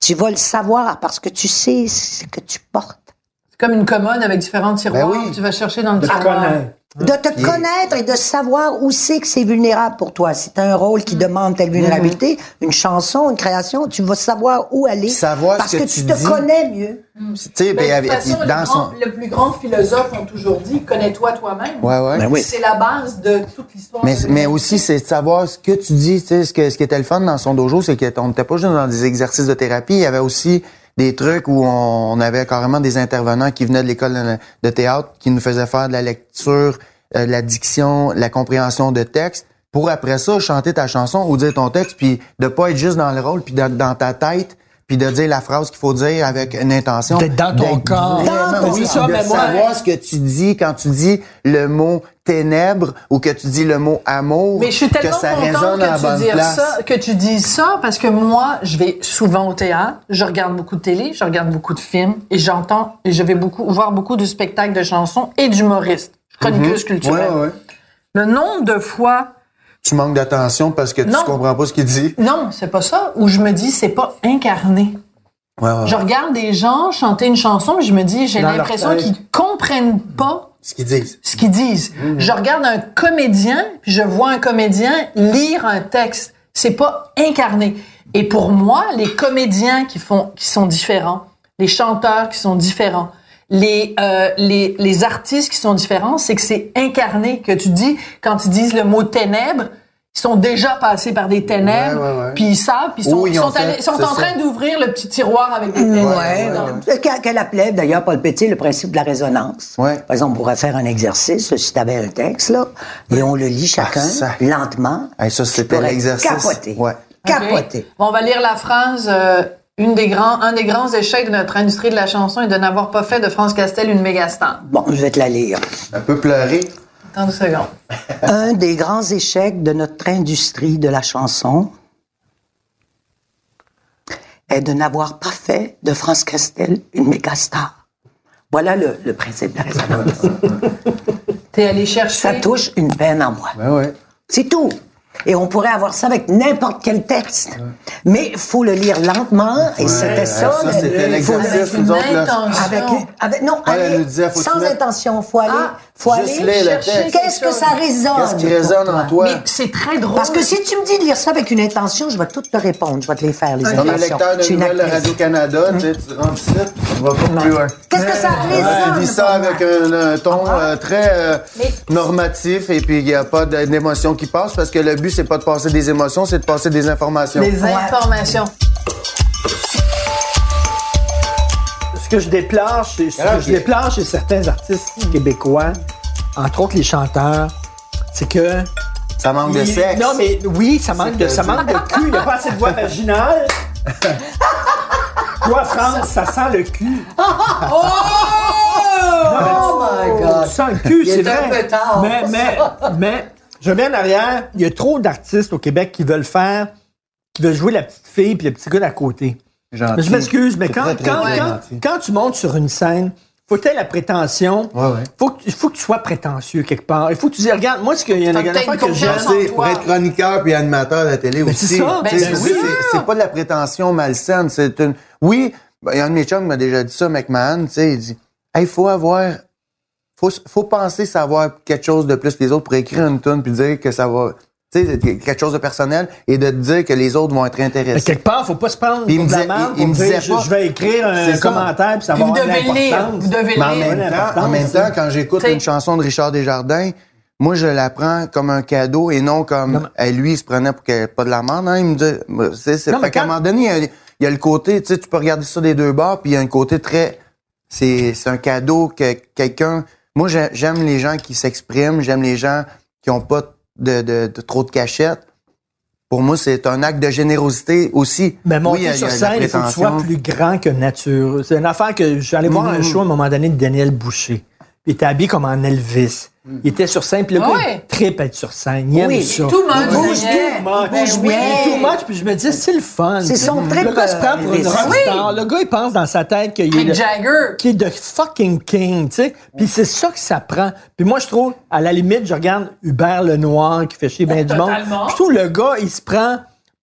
Tu vas le savoir parce que tu sais ce que tu portes. C'est comme une commode avec différents tiroirs. Ben oui. Tu vas chercher dans le tiroir. De te connaître et de savoir où c'est que c'est vulnérable pour toi. Si tu un rôle qui demande telle vulnérabilité, une chanson, une création, tu vas savoir où aller. Savoir parce ce que, que tu tu te dis. connais mieux. Tu sais, Ben, ben, de avec- toute façon, dans le, son... grand- le plus grand philosophe ont toujours dit connais-toi toi-même. Ouais, ouais. Ben oui. C'est la base de toute l'histoire. Mais, aussi, c'est de savoir ce que tu dis. Tu sais, ce, que, ce qui était le fun dans son dojo, c'est qu'on n'était pas juste dans des exercices de thérapie. Il y avait aussi des trucs où on, avait carrément des intervenants qui venaient de l'école de, théâtre, qui nous faisaient faire de la lecture, euh, de la diction, la compréhension de texte, pour après ça chanter ta chanson ou dire ton texte, puis de pas être juste dans le rôle, puis dans ta tête, puis de dire la phrase qu'il faut dire avec une intention. D'être dans ton corps. Dans ton oui, corps. de Mais moi- savoir ce que tu dis quand tu dis le mot ténèbres ou que tu dis le mot amour. Mais je suis tellement que ça contente résonne que bonne tu, dises place. ça, que tu dises ça parce que moi, je vais souvent au théâtre, je regarde beaucoup de télé, je regarde beaucoup de films et j'entends et je vais beaucoup voir beaucoup de spectacles de chansons et d'humoristes, chroniqueuses culturelles. Mhm. Ouais, ouais. Le nombre de fois, Tu manques d'attention parce que Non. tu comprends pas ce qu'il dit? non, c'est pas ça, où je me dis c'est pas incarné. Ouais, ouais. Je regarde des gens chanter une chanson et je me dis j'ai l'impression qu'ils comprennent pas Ce qu'ils disent. ce qu'ils disent. Je regarde un comédien, puis je vois un comédien lire un texte. C'est pas incarné. Et pour moi, les comédiens qui font, qui sont différents, les chanteurs qui sont différents, les, euh, les, les artistes qui sont différents, c'est que c'est incarné. Que tu dis, quand ils disent le mot ténèbres, ils sont déjà passés par des ténèbres, Ouais, ouais, ouais. puis ils savent, puis ils sont, ils ils ont sont, fait, allés- ils sont c'est en train d'ouvrir le petit tiroir avec des ténèbres. Qu'elle appelait d'ailleurs Paul Petit le principe de la résonance. Ouais. Par exemple, on pourrait faire un exercice, si tu avais un texte, là, et on le lit chacun, Ah, ça. lentement. Hey, ça, c'était l'exercice. Capoter. Ouais. Capoter. Ok. Bon, on va lire la phrase. euh, une des grands, un des grands échecs de notre industrie de la chanson est de n'avoir pas fait de France Castel une méga star. Bon, je vais te la lire. Un peu pleurer. Attends une seconde. un des grands échecs de notre industrie de la chanson est de n'avoir pas fait de France Castel une méga star. Voilà le, le principe de la résonance. T'es allé chercher. Ça touche une peine en moi. Ben ouais. C'est tout. Et on pourrait avoir ça avec n'importe quel texte. Mais il faut le lire lentement, et c'était ça. ça, c'était faut le- l'exercice. Avec non, aller faut tu sans intention. Faut aller, Ah, faut juste aller lire le chercher texte. qu'est-ce que ça résonne. Qu'est-ce qui résonne toi. en toi? Mais c'est très drôle. Parce que si tu me dis de lire ça avec une intention, je vais tout te répondre. Je vais te les faire, les Comme intentions. le lecteur de nouvelles. Radio-Canada, tu sais, tu rentres ici, tu vas pas plus loin. Qu'est-ce que ça Ouais, résonne? tu dis ça avec un, un ton euh, très euh, Mais- normatif et puis il n'y a pas d'émotion qui passe parce que le but, c'est pas de passer des émotions, c'est de passer des informations. Des informations. Ce que je déplore chez, ce que Alors, je déplore chez certains artistes québécois, entre autres les chanteurs, c'est que. Ça manque de sexe. Non, mais oui, ça manque, de, ça manque de cul. Il n'y a pas assez de voix vaginale. Toi, France, ça sent le cul. Oh my God. Tu sens le cul, c'est vrai. peu tard. Mais, mais, mais, je reviens en arrière. Il y a trop d'artistes au Québec qui veulent faire, qui veulent jouer la petite fille puis le petit gars d'à côté. Gentil. Je m'excuse, mais quand, très, très, quand, très quand, tu montes sur une scène, faut que tu aies la prétention? Ouais, ouais. Faut que, il faut que tu sois prétentieux quelque part. Il faut que tu dises, regarde, moi, ce qu'il y a une affaire que toi. pour être chroniqueur puis animateur de la télé Mais aussi. c'est ça. Ben, c'est- oui. c'est- C'est pas de la prétention malsaine. C'est une. Oui, ben, il y a un de mes chums qui m'a déjà dit ça, McMahon. Tu sais, il dit, il faut avoir, faut, faut penser savoir quelque chose de plus que les autres pour écrire une tune puis dire que ça va, sais, quelque chose de personnel et de te dire que les autres vont être Mais intéressés. quelque part, faut pas se prendre Puis il pour me de la il- pour il me dire, pas. je vais écrire un commentaire puis ça Puis va avoir de devez le lire. Vous devez Mais le en lire. même, temps, en même temps, quand j'écoute une chanson de Richard Desjardins, moi, je la prends comme un cadeau et non comme Non, lui, il se prenait pour qu'il n'y ait pas de la merde. Hein, il me dit, bah, c'est, mais fait qu'à un moment donné, il y a, il y a le côté, tu sais, tu peux regarder ça des deux bords, puis il y a un côté très, c'est, c'est un cadeau que quelqu'un. Moi, j'ai- j'aime les gens qui s'expriment, j'aime les gens qui ont pas de, de, de trop de cachette. Pour moi, c'est un acte de générosité aussi. Mais monter Oui, sur scène, il faut que tu sois plus grand que nature. C'est une affaire que j'allais voir un show à un moment donné de Daniel Boucher. Il était habillé comme en Elvis. Il était sur scène, puis le Ah gars, il trippe à être sur scène. Il aime Oui, ça. Tout le monde Il bouge bien. much. Il bouge Oui, bien. too much, puis je me dis, c'est le fun. C'est son Le trip, gars se prend pour une rockstar. Le gars, il pense dans sa tête qu'il est le- Jagger. qui est de fucking king, tu sais. Puis c'est ça que ça prend. Puis moi, je trouve, à la limite, je regarde Hubert Lenoir qui fait chier bien du monde. Je trouve le gars, il se prend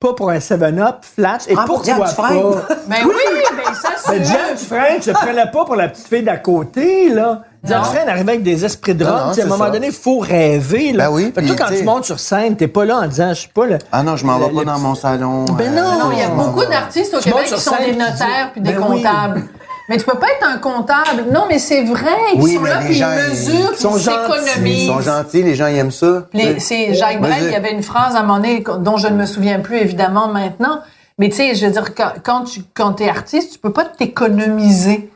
pas pour un 7-Up flat. Et pour pourquoi Diane Dufresne. pas? Ben oui, ben ça, Mais c'est. Diane Dufresne, je prenais pas pour la petite fille d'à côté, là. Diane Dufresne arrivait avec des esprits de Non, rock. non, sais, À un c'est moment ça. donné, il faut rêver, là. Ben oui, Fait que toi, puis, quand tu montes sur scène, t'es pas là en disant, je suis pas le... Ah non, je m'en vais pas le dans mon salon. Ben euh, non. Non, il y a beaucoup d'artistes au Tu montes Québec sur qui sont scène, des tu dis- notaires puis des Ben oui. comptables. Mais tu peux pas être un comptable. Non, mais c'est vrai. Ils Oui, sont là puis ils gens, ils mesurent puis sont ils gentils. Ils sont gentils, les gens ils aiment ça. C'est Jacques Brel, il y avait une phrase à un moment donné dont je ne me souviens plus évidemment maintenant. Mais tu sais, je veux dire, quand, quand tu quand es artiste, tu peux pas t'économiser.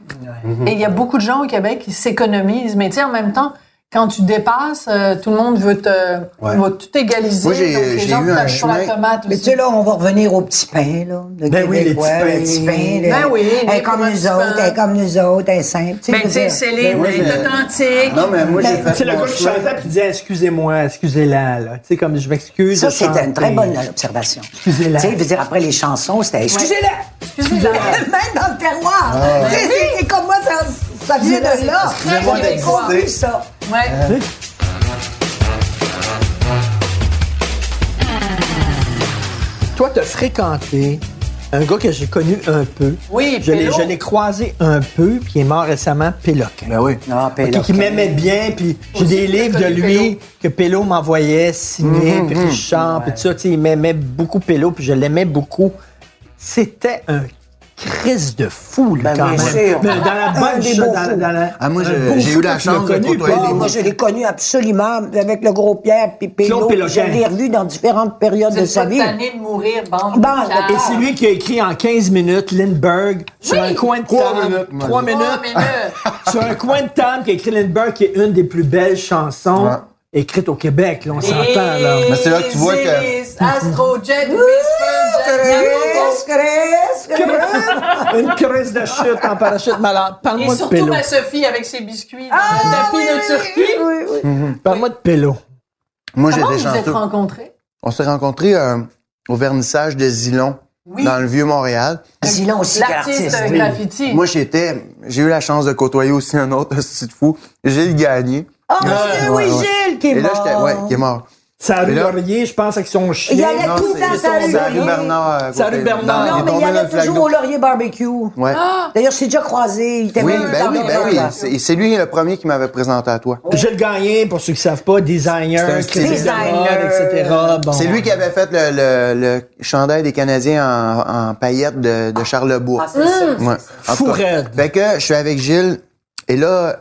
Et il y a beaucoup de gens au Québec qui s'économisent. Mais tu sais, en même temps, quand tu dépasses, euh, tout le monde veut te Ouais. va tout égaliser. Moi, j'ai- donc les j'ai gens eu un chemin- tomate Mais aussi. tu sais, là, on va revenir au petit pain, là. Le Ben oui, les petits pains. les petits pains. Ben oui, Elle est les comme petits nous pains. autres, elle est comme nous autres, elle est simple. Tu sais, Ben, tu sais. Céline moi, est authentique. Non, mais moi, j'ai Ben, fait C'est le gars qui chantait puis il disait excusez-moi, excusez-la là. Tu sais comme je m'excuse. Ça, c'est une très bonne observation. Excusez-la. Tu sais, je veux dire, après les chansons, c'était excusez-la! Excusez-la. Même dans le terroir! Tu sais, c'est- c'est comme moi, ça, ça vient de là. D'exister. compris ça. Ouais. Toi, t'as fréquenté un gars que j'ai connu un peu. Oui, je l'ai, je l'ai croisé un peu, puis il est mort récemment, Péloquin. Ben oui. Ah, Ok, Péloquin. qui m'aimait bien, puis j'ai des livres de lui que Pélo m'envoyait signer, puis Richard, puis tout ça. Tu sais, il m'aimait beaucoup Pélo, puis je l'aimais beaucoup. C'était un crise de fou, lui, Ben, quand bien même. sûr. Mais dans la bonne des cho- beaux dans, fous. dans la- Ah, moi, j'ai eu la chance de côtoyer? Ah, moi, je l'ai connu absolument avec le gros Pierre puis Pélo. Je l'ai revu dans différentes périodes de sa vie. tanné de mourir, de caves. Et c'est lui qui a écrit en 15 minutes Lindbergh sur un coin de Trois table. Trois minutes. Trois minutes. sur un coin de table qui a écrit Lindbergh, qui est une des plus belles chansons Ouais. écrites au Québec. Là, on s'entend, là. Mais c'est là que tu vois que- Astrojet, Whisper, Une crise de chute en parachute malade. Et Parle-moi de surtout Pélo. ma Sophie avec ses biscuits. Ah, le tapis oui, de oui, Turquie? oui, oui, oui. Parle-moi de Pélo. Moi, Comment j'étais vous vous êtes rencontrés? On s'est rencontrés euh, au vernissage de Zilon, Oui. dans le Vieux-Montréal. Zilon aussi, L'artiste l'artiste. euh, graffiti. Moi, j'étais, j'ai eu la chance de côtoyer aussi un autre petit fou, Gilles Gagné. C'est oui, ouais. Gilles qui est Et là, mort. j'étais, ouais, qui est mort. Ça rue Laurier, je pense, avec son chien. Il allait Non, tout le temps la rue Laurier. Bernard. C'est la rue. Bernard. Non, mais il dans allait toujours au Laurier Barbecue. Ouais. D'ailleurs, c'est déjà croisé. Il était Oui, ben oui, ben oui. C'est lui le premier qui m'avait présenté à toi. Gilles Gagné, pour ceux qui ne savent pas, designer, designer. etc. Bon. C'est lui qui avait fait le, le, le chandail des Canadiens en, en paillettes de, de Charlebourg. Ah, c'est ça. Fait que je suis avec Gilles et là,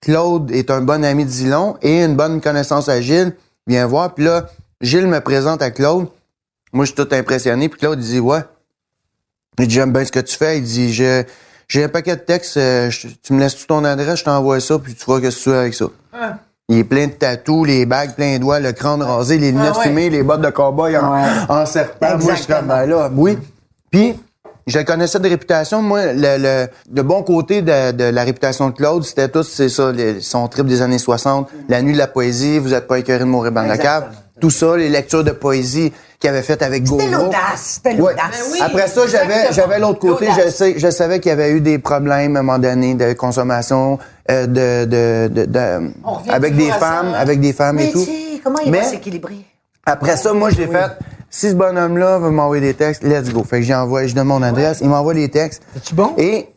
Claude est un bon ami de Zilon et une bonne connaissance à Gilles. Viens voir. Puis là, Gilles me présente à Claude. Moi, je suis tout impressionné. Puis Claude, il dit, ouais. Il dit, j'aime bien ce que tu fais. Il dit, J'ai un paquet de textes, euh, je- tu me laisses tout ton adresse, je t'envoie ça, puis tu vois que tu fais avec ça. Il est plein de tatous, les bagues plein de doigts, le crâne rasé, les lunettes Ah ouais. fumées, les bottes de cowboy en, Ouais. en serpent. Moi, je suis comme, Exactement. ben là, oui. Puis, je le connaissais de réputation. Moi, le, le, le bon côté de, de la réputation de Claude, c'était tout, c'est ça, les- son trip des années 60, la nuit de la poésie, vous êtes pas écœuré de mourir dans la cave. Tout ça, les lectures de poésie qu'il avait faites avec Goro. C'était l'audace, c'était l'audace. Ben oui. Après ça, j'avais, j'avais l'autre côté. Je, sais, je savais qu'il y avait eu des problèmes à un moment donné de consommation, euh, de, de, de, avec des femmes, avec des femmes et tout. comment il Mais- va s'équilibrer? Après ça, moi, je l'ai fait. Si ce bonhomme-là veut m'envoyer des textes, let's go. Fait que j'envoie, je donne mon adresse, il m'envoie les textes. C'est-tu bon? Et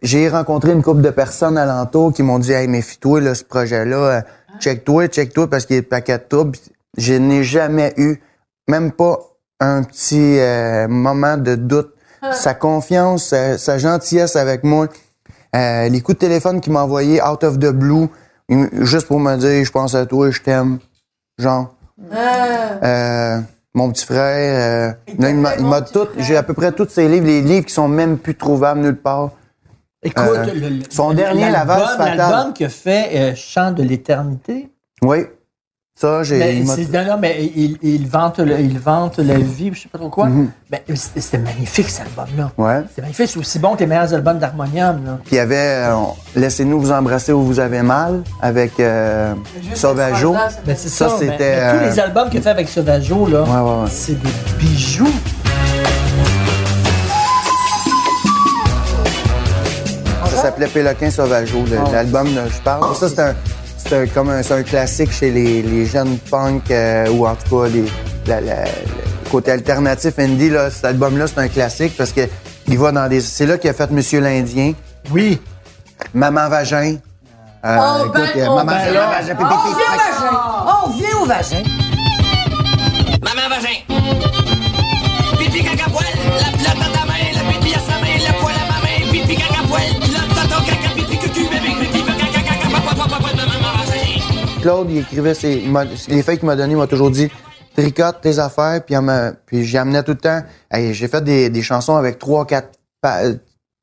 j'ai rencontré une couple de personnes alentour qui m'ont dit, hey, méfie-toi, là, ce projet-là, euh, check-toi, check-toi, parce qu'il y a le paquet de troubles. Je n'ai jamais eu, même pas un petit euh, moment de doute. Sa confiance, sa, sa gentillesse avec moi, euh, les coups de téléphone qu'il m'a envoyés out of the blue, juste pour me dire, je pense à toi, je t'aime. Genre. Euh, mon petit frère, euh, il m'a- il m'a tout, j'ai à peu près tous ses livres, les livres qui sont même plus trouvables nulle part. Écoute, Euh, le- le- son dernier, La l'album- fatale. L'album qui a fait euh, Chant de l'éternité. Oui. Ça, j'ai. Mais il m'a- c'est- non, non, mais il, il vante le- il vante la vie, je sais pas trop quoi. C'était c'était magnifique, cet album-là. Mhm. Ouais. C'est magnifique, c'est aussi bon que les meilleurs albums d'Harmonium. Puis il y avait euh, Laissez-nous vous embrasser où vous avez mal avec euh, Sauvageau. Ben, c'est Ça, c'était, tous euh, les albums qu'il a fait avec Sauvageau, là, Ouais, ouais, ouais. c'est des bijoux. Ça s'appelait Péloquin Sauvageau, le- l'album dont je parle. Ça, c'est un, c'est un- comme un, c'est un classique chez les, les jeunes punk euh, ou en tout cas les, la- la- le côté alternatif indie. Là, cet album-là, c'est un classique parce que il va dans des. C'est là qu'il a fait Monsieur l'Indien, Oui. Maman Vagin. Euh, Oh, ben, écoute, euh, oh, Maman ben, Vagin, On pipi, vient au vagin! On vient au vagin! Maman vagin. Pipi caca poil, la plate Claude, il écrivait ses, les feuilles qu'il m'a données, il m'a toujours dit tricote tes affaires, puis, j'y amenais tout le temps. J'ai fait des, des chansons avec trois, quatre pa- euh,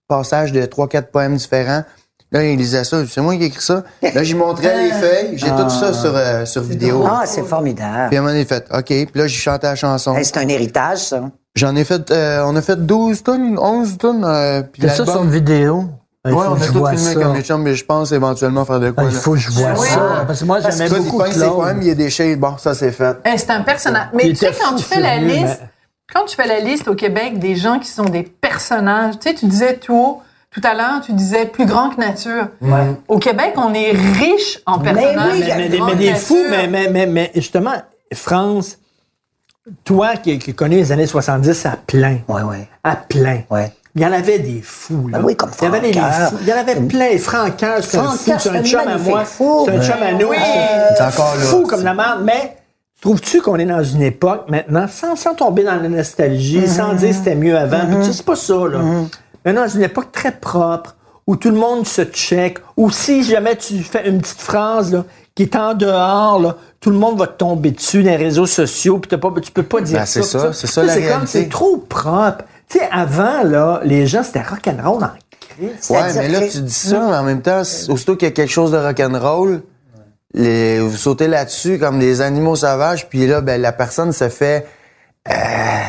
passages de trois, quatre poèmes différents. Là, il lisait ça. C'est moi qui ai écrit ça. Là, j'y montrais les feuilles. J'ai tout ça sur, euh, sur vidéo. Ah, c'est formidable. Puis à un moment donné, il fait OK. Puis là, j'ai chanté la chanson. Hey, c'est un héritage, ça. J'en ai fait, euh, on a fait 12 tonnes, 11 tonnes. Euh, puis C'est ça sur une vidéo? Il Ouais, on a vois filmé ça. comme les chums, mais je pense éventuellement faire de Ah, quoi. Il faut que je vois Oui. ça. Parce que moi, j'aimais beaucoup peint ses Claude. poèmes, il y a des shades. Bon, ça, c'est fait. Eh, c'est un personnage. Mais Il tu sais, quand tu fais la liste, quand tu fais la liste au Québec des gens qui sont des personnages, tu sais, tu disais tout haut, tout à l'heure, tu disais plus grand que nature. Au Québec, on est riche en personnages. oui, mais, mais, mais des fous, nature. mais, mais, mais, mais justement, France, toi qui, qui connais les années 70 à plein, Ouais, ouais. à plein, Ouais. Il y en avait des fous. Là. Ben oui, comme il y avait des fous. Il y en avait plein. Francaire, c'est un fou, c'est un c'est chum un à moi. fou. C'est un chum à nous. Oui. c'est- C'est encore là. fou comme la merde, mais trouves-tu qu'on est dans une époque maintenant, sans, sans tomber dans la nostalgie, sans dire c'était mieux avant, puis tu sais, c'est pas ça, là. Maintenant, dans une époque très propre, où tout le monde se check, où si jamais tu fais une petite phrase, là, qui est en dehors, là, tout le monde va te tomber dessus dans les réseaux sociaux, puis t'as pas, tu peux pas dire Ben, c'est ça. ça, puis c'est ça, sais, la C'est comme, réalité. c'est trop propre. Tu sais, avant, là, les gens, c'était rock'n'roll en crise. Ouais, mais là, que- tu dis ça, mais en même temps, aussitôt qu'il y a quelque chose de rock'n'roll, les, vous sautez là-dessus comme des animaux sauvages, puis là, ben, la personne se fait... euh,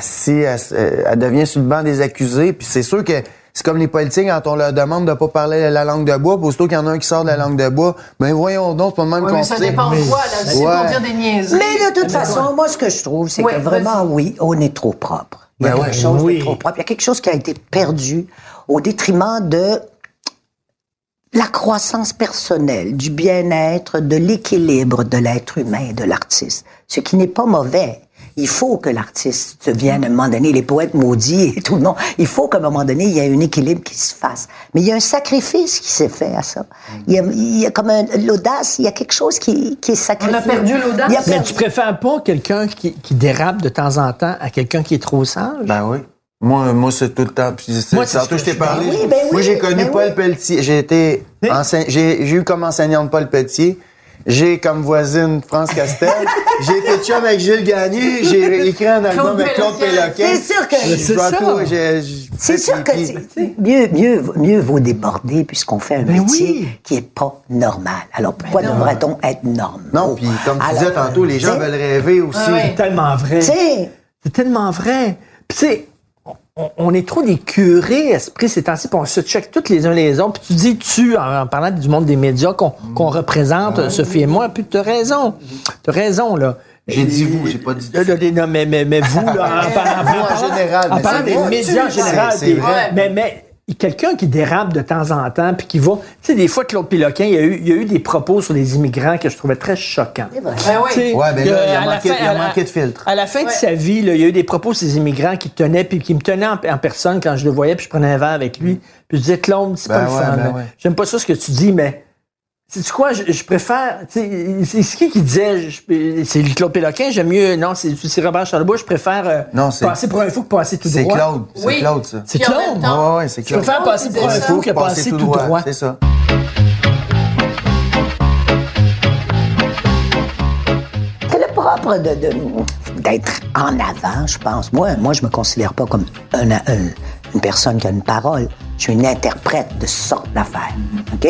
si elle, euh, elle devient sur le banc des accusés, puis c'est sûr que c'est comme les politiques quand on leur demande de pas parler la langue de bois, puis aussitôt qu'il y en a un qui sort de la langue de bois, ben voyons donc, c'est pas le même Ouais, mais ça dépend de quoi, là. C'est Ouais. pour dire des niaiseries. Mais de toute façon, moi, ce que je trouve, c'est Ouais, que vraiment, oui, on est trop propre. Il y a Ben quelque ouais, chose oui. de trop propre. Il y a quelque chose qui a été perdu au détriment de la croissance personnelle, du bien-être, de l'équilibre de l'être humain et de l'artiste. Ce qui n'est pas mauvais. Il faut que l'artiste devienne à un moment donné, les poètes maudits et tout le monde. Il faut qu'à un moment donné, il y ait un équilibre qui se fasse. Mais il y a un sacrifice qui s'est fait à ça. Il y a, il y a comme l'audace, il y a quelque chose qui, qui est sacrifié. perdu l'audace. Il y a Mais perdu- tu préfères pas quelqu'un qui, qui dérape de temps en temps à quelqu'un qui est trop sage? Ben oui. Moi, moi c'est tout le temps. Moi, c'est tantôt, je t'ai parlé. Ben oui, ben moi, oui, j'ai connu ben Paul oui. Pelletier. J'ai été enseign- j'ai j'ai eu comme enseignante Paul Pelletier. J'ai comme voisine France Castel. j'ai été chum avec Gilles Gagné. J'ai écrit un album avec Claude Péloquin. C'est sûr que- C'est ça. C'est sûr que mieux, mieux, mieux vaut déborder puisqu'on fait un métier oui. qui est pas normal. Alors pourquoi devrait-on être normal? Non, puis comme tu disais tantôt, les gens veulent rêver aussi. Ah ouais. C'est tellement vrai. Tu sais, C'est tellement vrai. Puis tu sais, on, on est trop des curés, esprit ces temps-ci, puis on se check tous les uns les autres. Puis tu dis, tu, en, en parlant du monde des médias qu'on qu'on représente, Sophie et moi, puis tu as raison. Tu as raison, là. J'ai dit vous, j'ai pas dit là, non, mais, mais, mais vous, là, en, en général, en mais parlant des médias en général, mais, mais quelqu'un qui dérape de temps en temps, puis qui va... Tu sais, des fois, Claude Péloquin, il y, a eu, il y a eu des propos sur les immigrants que je trouvais très choquants. c'est vrai. Ben oui. Ouais, ben là, il a à la manqué- fin- il a la- manqué de filtre. À la fin de sa vie, là, il y a eu des propos sur ces immigrants qui tenaient, puis qui me tenaient en, en personne quand je le voyais, puis je prenais un verre avec lui. Puis je disais, Claude, c'est Ben pas le ouais, fun. ben là. ouais. J'aime pas ça ce que tu dis, mais. C'est quoi, je, je préfère. C'est c'est qui qui disait, je- c'est Claude Péloquin, j'aime mieux. Non, c'est c'est Robert Charlebois, je préfère euh, Non, c'est- passer pour un fou que passer tout C'est droit. Claude. C'est Oui. Claude, ça. C'est Claude. temps- Ouais, ouais, c'est Je Claude. préfère passer pour un fou ça. que passer tout droit. C'est ça. C'est le propre de, de- d'être en avant, je pense. Moi, moi, je me considère pas comme un- un- une personne qui a une parole. Je suis une interprète de sorte d'affaires. OK?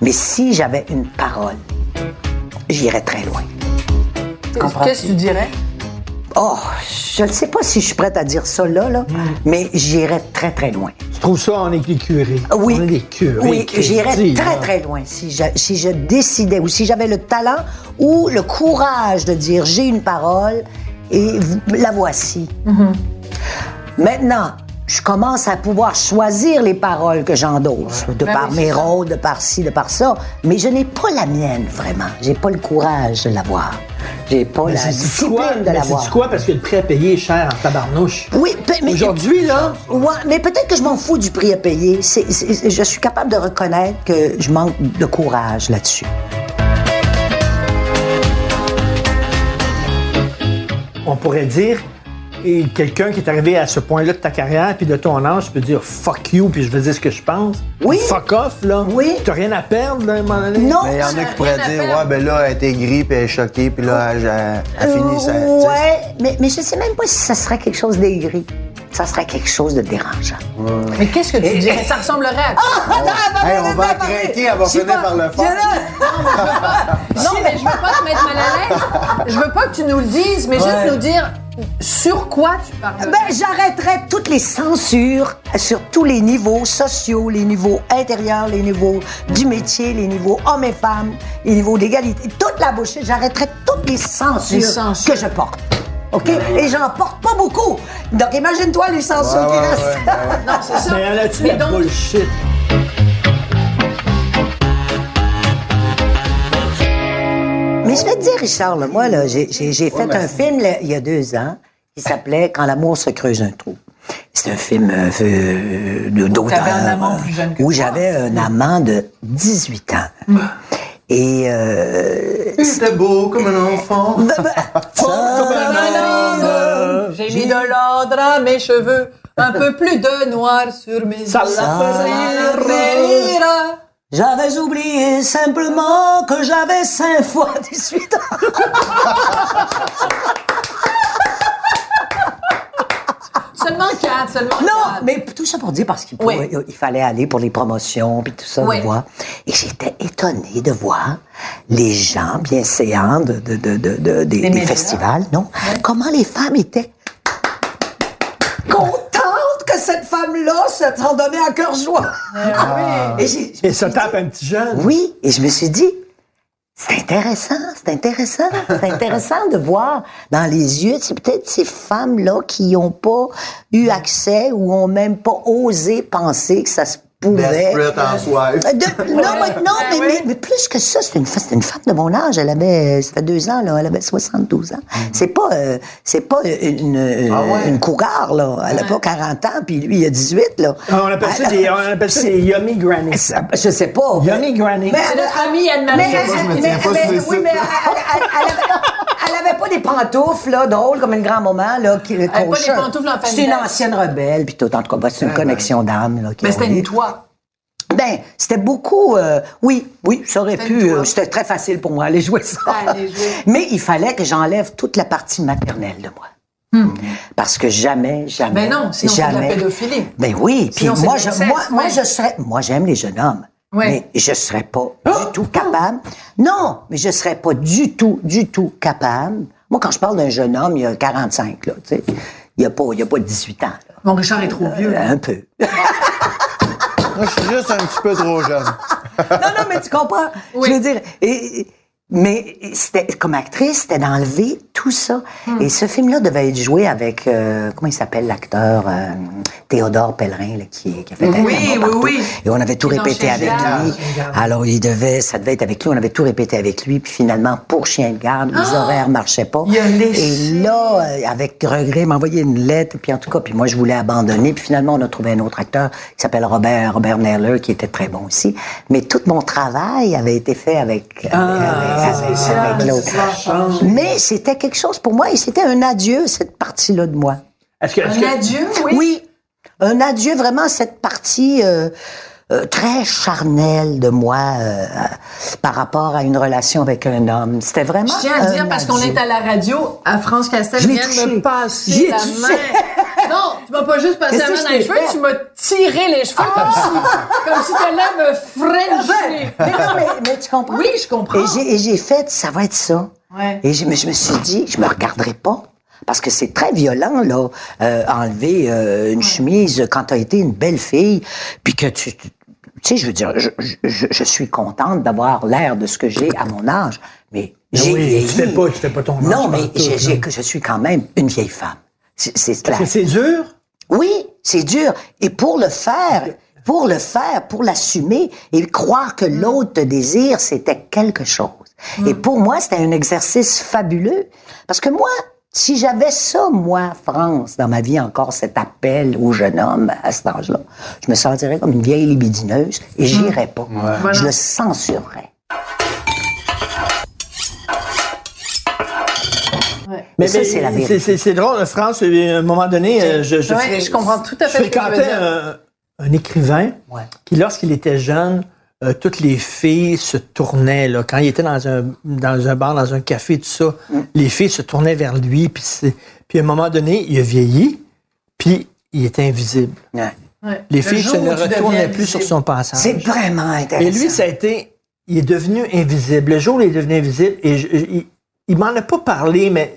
Mais si j'avais une parole, j'irais très loin. Qu'est-ce que tu dirais? Oh, je ne sais pas si je suis prête à dire ça là, là mais j'irais très, très loin. Tu trouves ça, est des curés. Oui. Curés. Oui, j'irais là. très, très loin si je, si je décidais ou si j'avais le talent ou le courage de dire j'ai une parole et la voici. Maintenant, je commence à pouvoir choisir les paroles que j'endosse, de Ben par oui, mes rôles, de par ci, de par ça, mais je n'ai pas la mienne, vraiment. J'ai pas le courage de l'avoir. J'ai pas Mais la c'est quoi? discipline de l'avoir. c'est quoi? Parce que le prix à payer est cher en tabarnouche. Oui, mais Aujourd'hui, là, Ouais, mais peut-être que je m'en fous du prix à payer. Je suis capable de reconnaître que je manque de courage là-dessus. on pourrait dire, et quelqu'un qui est arrivé à ce point-là de ta carrière puis de ton âge peut dire fuck you puis je veux dire ce que je pense. Oui. Fuck off, là. Oui. T'as rien à perdre, là, à un moment donné? Non. Mais il y en a qui pourraient dire, ouais, ben là, elle était gris, puis elle est choquée, puis là, elle, elle, elle finit sa. tu sais. Euh, Ouais, mais, mais je sais même pas si ça serait quelque chose d'aigri. Ça serait quelque chose de dérangeant. Mais qu'est-ce que tu dirais? Ça ressemblerait à quoi? Hey, on va craquer, elle va finir par le faire. Non, mais je veux pas te mettre mal à l'aise. Je veux pas que tu nous le dises, mais juste nous dire sur quoi tu parles? Ben, j'arrêterais toutes les censures sur tous les niveaux sociaux, les niveaux intérieurs, les niveaux du métier, les niveaux hommes et femmes, les niveaux d'égalité. Toute la bouche, j'arrêterais toutes les censures, Les censures. que je porte. OK? Et j'en porte pas beaucoup. Donc, imagine-toi les censures Ouais, qui ouais, restent. ouais, ouais. Non, c'est ça. Mais a-tu la bullshit? Mais je vais te dire, Richard, là, moi, là, j'ai, fait un film là, il y a deux ans qui s'appelait Quand l'amour se creuse un trou. C'est un film euh, euh, d'auteur. Un amant plus jeune que Où j'avais un amant de 18 ans. Et euh, C'était beau comme un enfant. ben, ben, ça- J'ai mis de l'ordre à mes cheveux, un peu plus de noir sur mes Ça yeux. la faisait rire. J'avais oublié simplement que j'avais cinq fois 18 ans. Seulement quatre, seulement Non, quatre. mais tout ça pour dire parce qu'il Oui. pouvait- il fallait aller pour les promotions puis tout ça, Oui. tu vois. Et j'étais étonnée de voir les gens bienséants de, de, de, de- de- des, festivals, non? Comment les femmes étaient contentes cette femme-là se s'en donnait à cœur joie. Et j'ai- je me Et ça tape dit- un petit jeune. oui, et je me suis dit, c'est intéressant, c'est intéressant, c'est intéressant de voir dans les yeux, c'est peut-être ces femmes-là qui n'ont pas eu accès ou ont même pas osé penser que ça se en soif. Euh, de- non, mais, non mais, mais- mais plus que ça, c'est une, une femme de mon âge. Elle avait, ça fait deux ans, là, elle avait 72 ans. C'est pas, euh, c'est pas une, une, Ah ouais? une cougar, là. Elle a pas 40 ans, puis lui, il a 18, là. Ah, On appelle ça des, on appelle ça des yummy granny. Ça- Je sais pas. Yummy granny. Mais C'est notre amie mais, Anne-Marie. elle- pas, je me mais- tiens pas mais- sur les oui, sites, mais là. elle, elle- elle avait, pas des pantoufles là, drôles comme une grand-maman là, qui avait pas des pantoufles en C'est une ancienne rebelle, puis tout. En tout cas, bah, c'est une connexion d'âme là. qui Mais c'était une toi. Ben, c'était beaucoup. euh, oui, oui, ça aurait pu. euh, c'était très facile pour moi aller jouer ça. Jouer. Mais il fallait que j'enlève toute la partie maternelle de moi. Parce que jamais, jamais. Ben non, sinon c'est de la jamais. pédophilie. Ben oui, puis moi, je, moi, moi, ouais. je serais. Moi, j'aime les jeunes hommes. Ouais. Mais je serais pas du tout capable. Non, mais je serais pas du tout, du tout capable. Moi, quand je parle d'un jeune homme, il y a 45, là, tu sais. Il y a pas, il y a pas 18 ans, là. Mon Richard est trop vieux. Euh, Un peu. Moi, je suis juste un petit peu trop jeune. non, non, mais tu comprends. Oui. Je veux dire, et- mais c'était comme actrice, c'était d'enlever tout ça. Hmm. Et ce film-là devait être joué avec euh, comment il s'appelle l'acteur euh, Théodore Pellerin là, qui, qui a fait Oui, oui, partout. oui. Et on avait tout répété avec garde. lui. Alors il devait, ça devait être avec lui. On avait tout répété avec lui. Puis finalement, pour Chien de garde, les horaires marchaient pas. Ah! Il a. Et là, avec regret, il m'a envoyé une lettre. Puis en tout cas, puis moi je voulais abandonner. Puis finalement, on a trouvé un autre acteur qui s'appelle Robert Robert Nerler, qui était très bon aussi. Mais tout mon travail avait été fait avec, Ah, avec, avec- l'autre. change. Mais c'était quelque chose pour moi et c'était un adieu cette partie-là de moi. Est-ce que, est-ce que- Un adieu, oui. Oui, un adieu vraiment à cette partie euh, euh, très charnelle de moi euh, par rapport à une relation avec un homme. C'était vraiment. Je tiens à un dire, parce qu'on est à la radio, à France Castel vient de passer la touché. main. Non, tu m'as pas juste passé la main dans les cheveux, fait? tu m'as tiré les cheveux comme si, comme si t'allais me frencher. Mais non, mais, mais tu comprends? Oui, je comprends. Et j'ai, fait, ça va être ça. Ouais. Et je, me- je me suis dit, je me regarderai pas. Parce que c'est très violent, là, euh, enlever euh, une chemise quand t'as été une belle fille, puis que tu... tu sais, je veux dire, je, je- je suis contente d'avoir l'air de ce que j'ai à mon âge, mais j'ai oui, vieilli. tu fais pas- tu fais pas ton âge Non, mais je suis quand même une vieille femme. C'est, clair. c'est, dur? Oui, c'est dur. Et pour le faire, pour le faire, pour l'assumer et croire que l'autre te désire, c'était quelque chose. Et pour moi, c'était un exercice fabuleux. Parce que moi, si j'avais ça, moi, France, dans ma vie encore, cet appel au jeune homme à cet âge-là, je me sentirais comme une vieille libidineuse et j'irais pas. Je le censurerais. Mais, ça, mais c'est la c'est, vérité. c'est- c'est drôle, France, à un moment donné, euh, je, je, Ouais, je comprends tout à fait je fréquentais un, un écrivain Ouais. qui, lorsqu'il était jeune, euh, toutes les filles se tournaient, là, quand il était dans un, dans un bar, dans un café, tout ça, Mm. les filles se tournaient vers lui, puis, c'est- puis à un moment donné, il a vieilli, puis il était invisible. Ouais. Ouais. Les Le filles se ne retournaient plus sur son passage. C'est vraiment intéressant. Et lui, ça a été. Il est devenu invisible. Le jour où il est devenu invisible, et je- je- il, il m'en a pas parlé, mais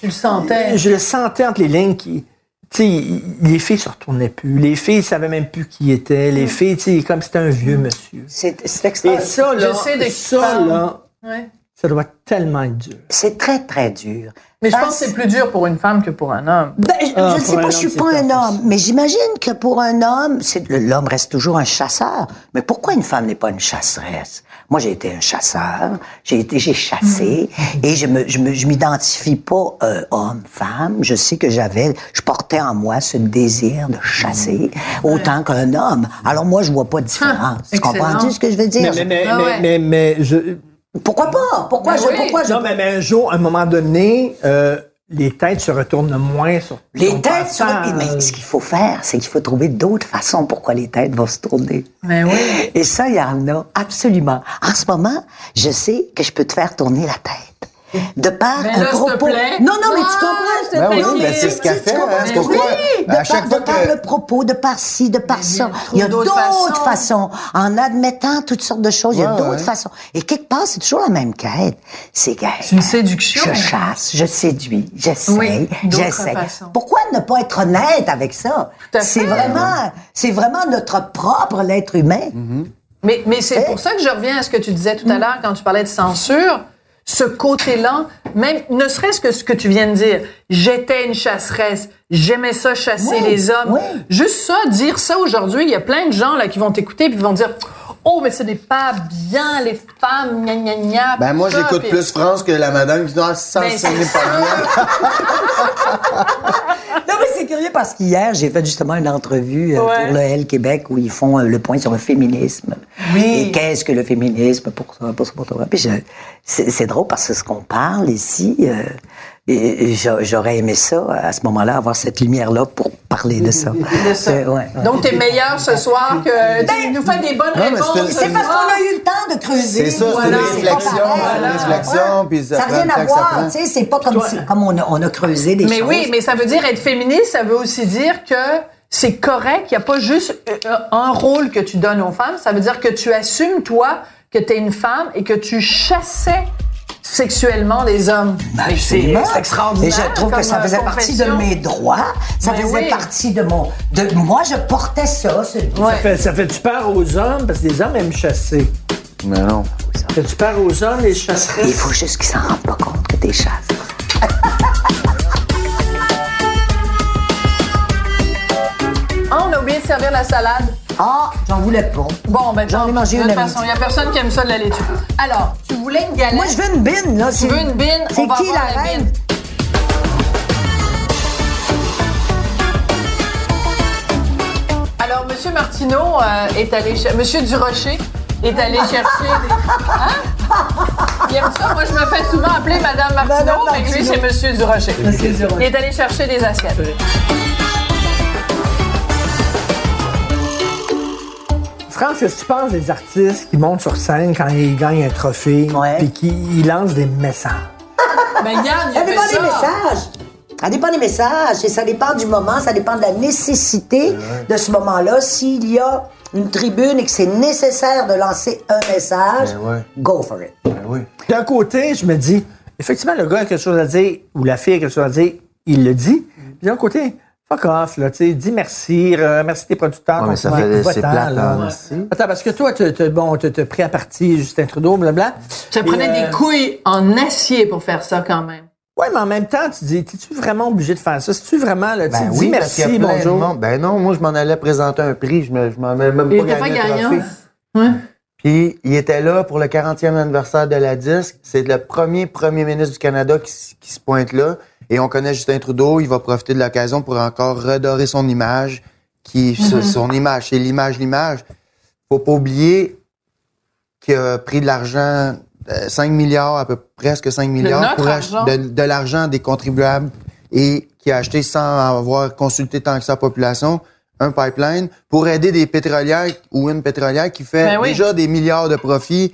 Tu le sentais. je le sentais entre les lignes qui. Tu sais, il- les filles se retournaient plus. Les filles savaient même plus qui était. Les filles, tu sais, comme c'était un vieux monsieur. C'est Et extraordinaire. ça, là, Je sais de qui ça, parles. là, Ouais. ça doit tellement être dur. C'est très, très dur. Mais je pense que c'est plus dur pour une femme que pour un homme. Ben, je Ah, je pour sais pas, homme, je suis c'est pas un homme, mais j'imagine que pour un homme, l'homme reste toujours un chasseur. Mais pourquoi une femme n'est pas une chasseresse? Moi, j'ai été un chasseur, j'ai été, j'ai chassé, et je me, je me, je m'identifie pas euh, homme, femme. Je sais que j'avais, je portais en moi ce désir de chasser autant qu'un homme. Alors moi, je vois pas de différence. tu comprends-tu ce que je veux dire? Mais, mais, mais, Ah mais, ouais. mais, mais je. Pourquoi pas? Pourquoi Ben je, oui. pourquoi je Non, mais, mais un jour, à un moment donné, euh, les têtes se retournent moins sur Les têtes sur... passage. Mais ce qu'il faut faire, c'est qu'il faut trouver d'autres façons pourquoi les têtes vont se tourner. Mais oui. Et ça, il y en a absolument. En ce moment, je sais que je peux te faire tourner la tête. De par Mais un là, te propos. plaît. Non, non, mais tu comprends? Ben oui, ben c'est ce qu'elle fait. Hein, pourquoi? Oui, de à par, chaque fois de par que. le propos, de par ci, de par ça. Il y a d'autres façons. façons. En admettant toutes sortes de choses, il y a d'autres ouais. façons. Et quelque part, c'est toujours la même quête. C'est C'est une séduction. je chasse, je séduis, j'essaie, Oui, façons. Pourquoi ne pas être honnête avec ça? Tout à C'est fait. vraiment, c'est vraiment notre propre l'être humain. Mais, mais c'est pour ça que je reviens à ce que tu disais tout à l'heure quand tu parlais de censure. Ce côté-là, même, ne serait-ce que ce que tu viens de dire, j'étais une chasseresse, j'aimais ça chasser Oui, les hommes. oui. Juste ça, dire ça aujourd'hui, il y a plein de gens là qui vont t'écouter puis qui vont dire, oh, mais ce n'est pas bien les femmes, gna gna gna. Ben moi, j'écoute plus France que la madame qui dit Ah, ça, ça c'est n'est pas bien. Non, mais c'est curieux parce qu'hier, j'ai fait justement une entrevue euh, Ouais. pour le L Québec où ils font euh, le point sur le féminisme. Oui. Et qu'est-ce que le féminisme pour ça, pour ça, pour ça? Puis je- c'est c'est drôle parce que ce qu'on parle ici, euh, j'aurais aimé ça, à ce moment-là, avoir cette lumière-là pour parler de ça. De ça. Euh, ouais. Donc, t'es meilleur ce soir que tu nous fais des bonnes Non, mais réponses. c'est- ce C'est parce qu'on a eu le temps de creuser. C'est ça, c'est Voilà, une réflexion, une puis ça n'a rien à voir, tu sais, c'est pas comme, si- comme on, a, on a creusé des Mais choses. oui, mais ça veut dire être féministe, ça veut aussi dire que c'est correct, il n'y a pas juste euh, un rôle que tu donnes aux femmes, ça veut dire que tu assumes, toi, que tu es une femme et que tu chassais sexuellement les hommes. Mais c'est extraordinaire. Et je trouve que ça euh, faisait partie de mes droits. Ça Mais faisait oui. partie de mon. De, moi, je portais ça. Ouais. Ça fait, ça fait du peur aux hommes, parce que les hommes aiment chasser. Mais non. Ça fait du peur aux hommes, les chasseresses. Il faut juste qu'ils s'en rendent pas compte que t'es chasse. Ah, on a oublié de servir la salade. Ah, j'en voulais pas. Bon, ben J'en ai mangé de une toute à façon, il n'y a personne qui aime ça de la laitue. Alors, tu voulais une galette? Moi, je veux une bine, là. Tu veux une bine? C'est qui la reine? bine. Alors, Monsieur Martineau euh, est allé cher- Monsieur Durocher est allé chercher des... Hein? Il aime ça? Moi, je me fais souvent appeler Madame Martineau, Madame mais lui, c'est Monsieur Durocher. Monsieur Durocher. Il est allé chercher des assiettes. France, qu'est-ce que tu penses des artistes qui montent sur scène quand ils gagnent un trophée Ouais. puis qui ils lancent des messages? Mais Yann, il Ça a fait dépend ça. des messages. Ça dépend des messages et ça dépend du moment, ça dépend de la nécessité de ce moment-là. S'il y a une tribune et que c'est nécessaire de lancer un message, Ben ouais. go for it. Ben oui. D'un côté, je me dis, effectivement, le gars a quelque chose à dire ou la fille a quelque chose à dire, il le dit. Puis d'un côté, fuck off, là, tu sais, dis merci, remercie tes producteurs. Ouais, ton mais ça fait- Va-t'en, c'est plate, là. hein, merci. Attends, parce que toi, t'as- bon, t'as, pris à partie Justin Trudeau, blablabla. Ça prenait euh, des couilles en acier pour faire ça, quand même. Ouais, mais en même temps, tu dis, t'es-tu vraiment obligé de faire ça? C'est-tu vraiment, là, tu Ben dis oui, merci, bonjour? monde. Ben non, moi, je m'en allais présenter un prix. Je, me, je m'en avais même Il pas gagné pas gagnant. Ouais. Puis, il était là pour le 40e anniversaire de la disque. C'est le premier premier ministre du Canada qui se pointe là. Et on connaît Justin Trudeau. Il va profiter de l'occasion pour encore redorer son image. Qui, Mm-hmm. Son image, c'est l'image, l'image. Faut pas oublier qu'il a pris de l'argent, euh, 5 milliards, à peu presque 5 milliards, pour de, de l'argent des contribuables et qui a acheté sans avoir consulté tant que la population un pipeline pour aider des pétrolières ou une pétrolière qui fait Ben oui. déjà des milliards de profits.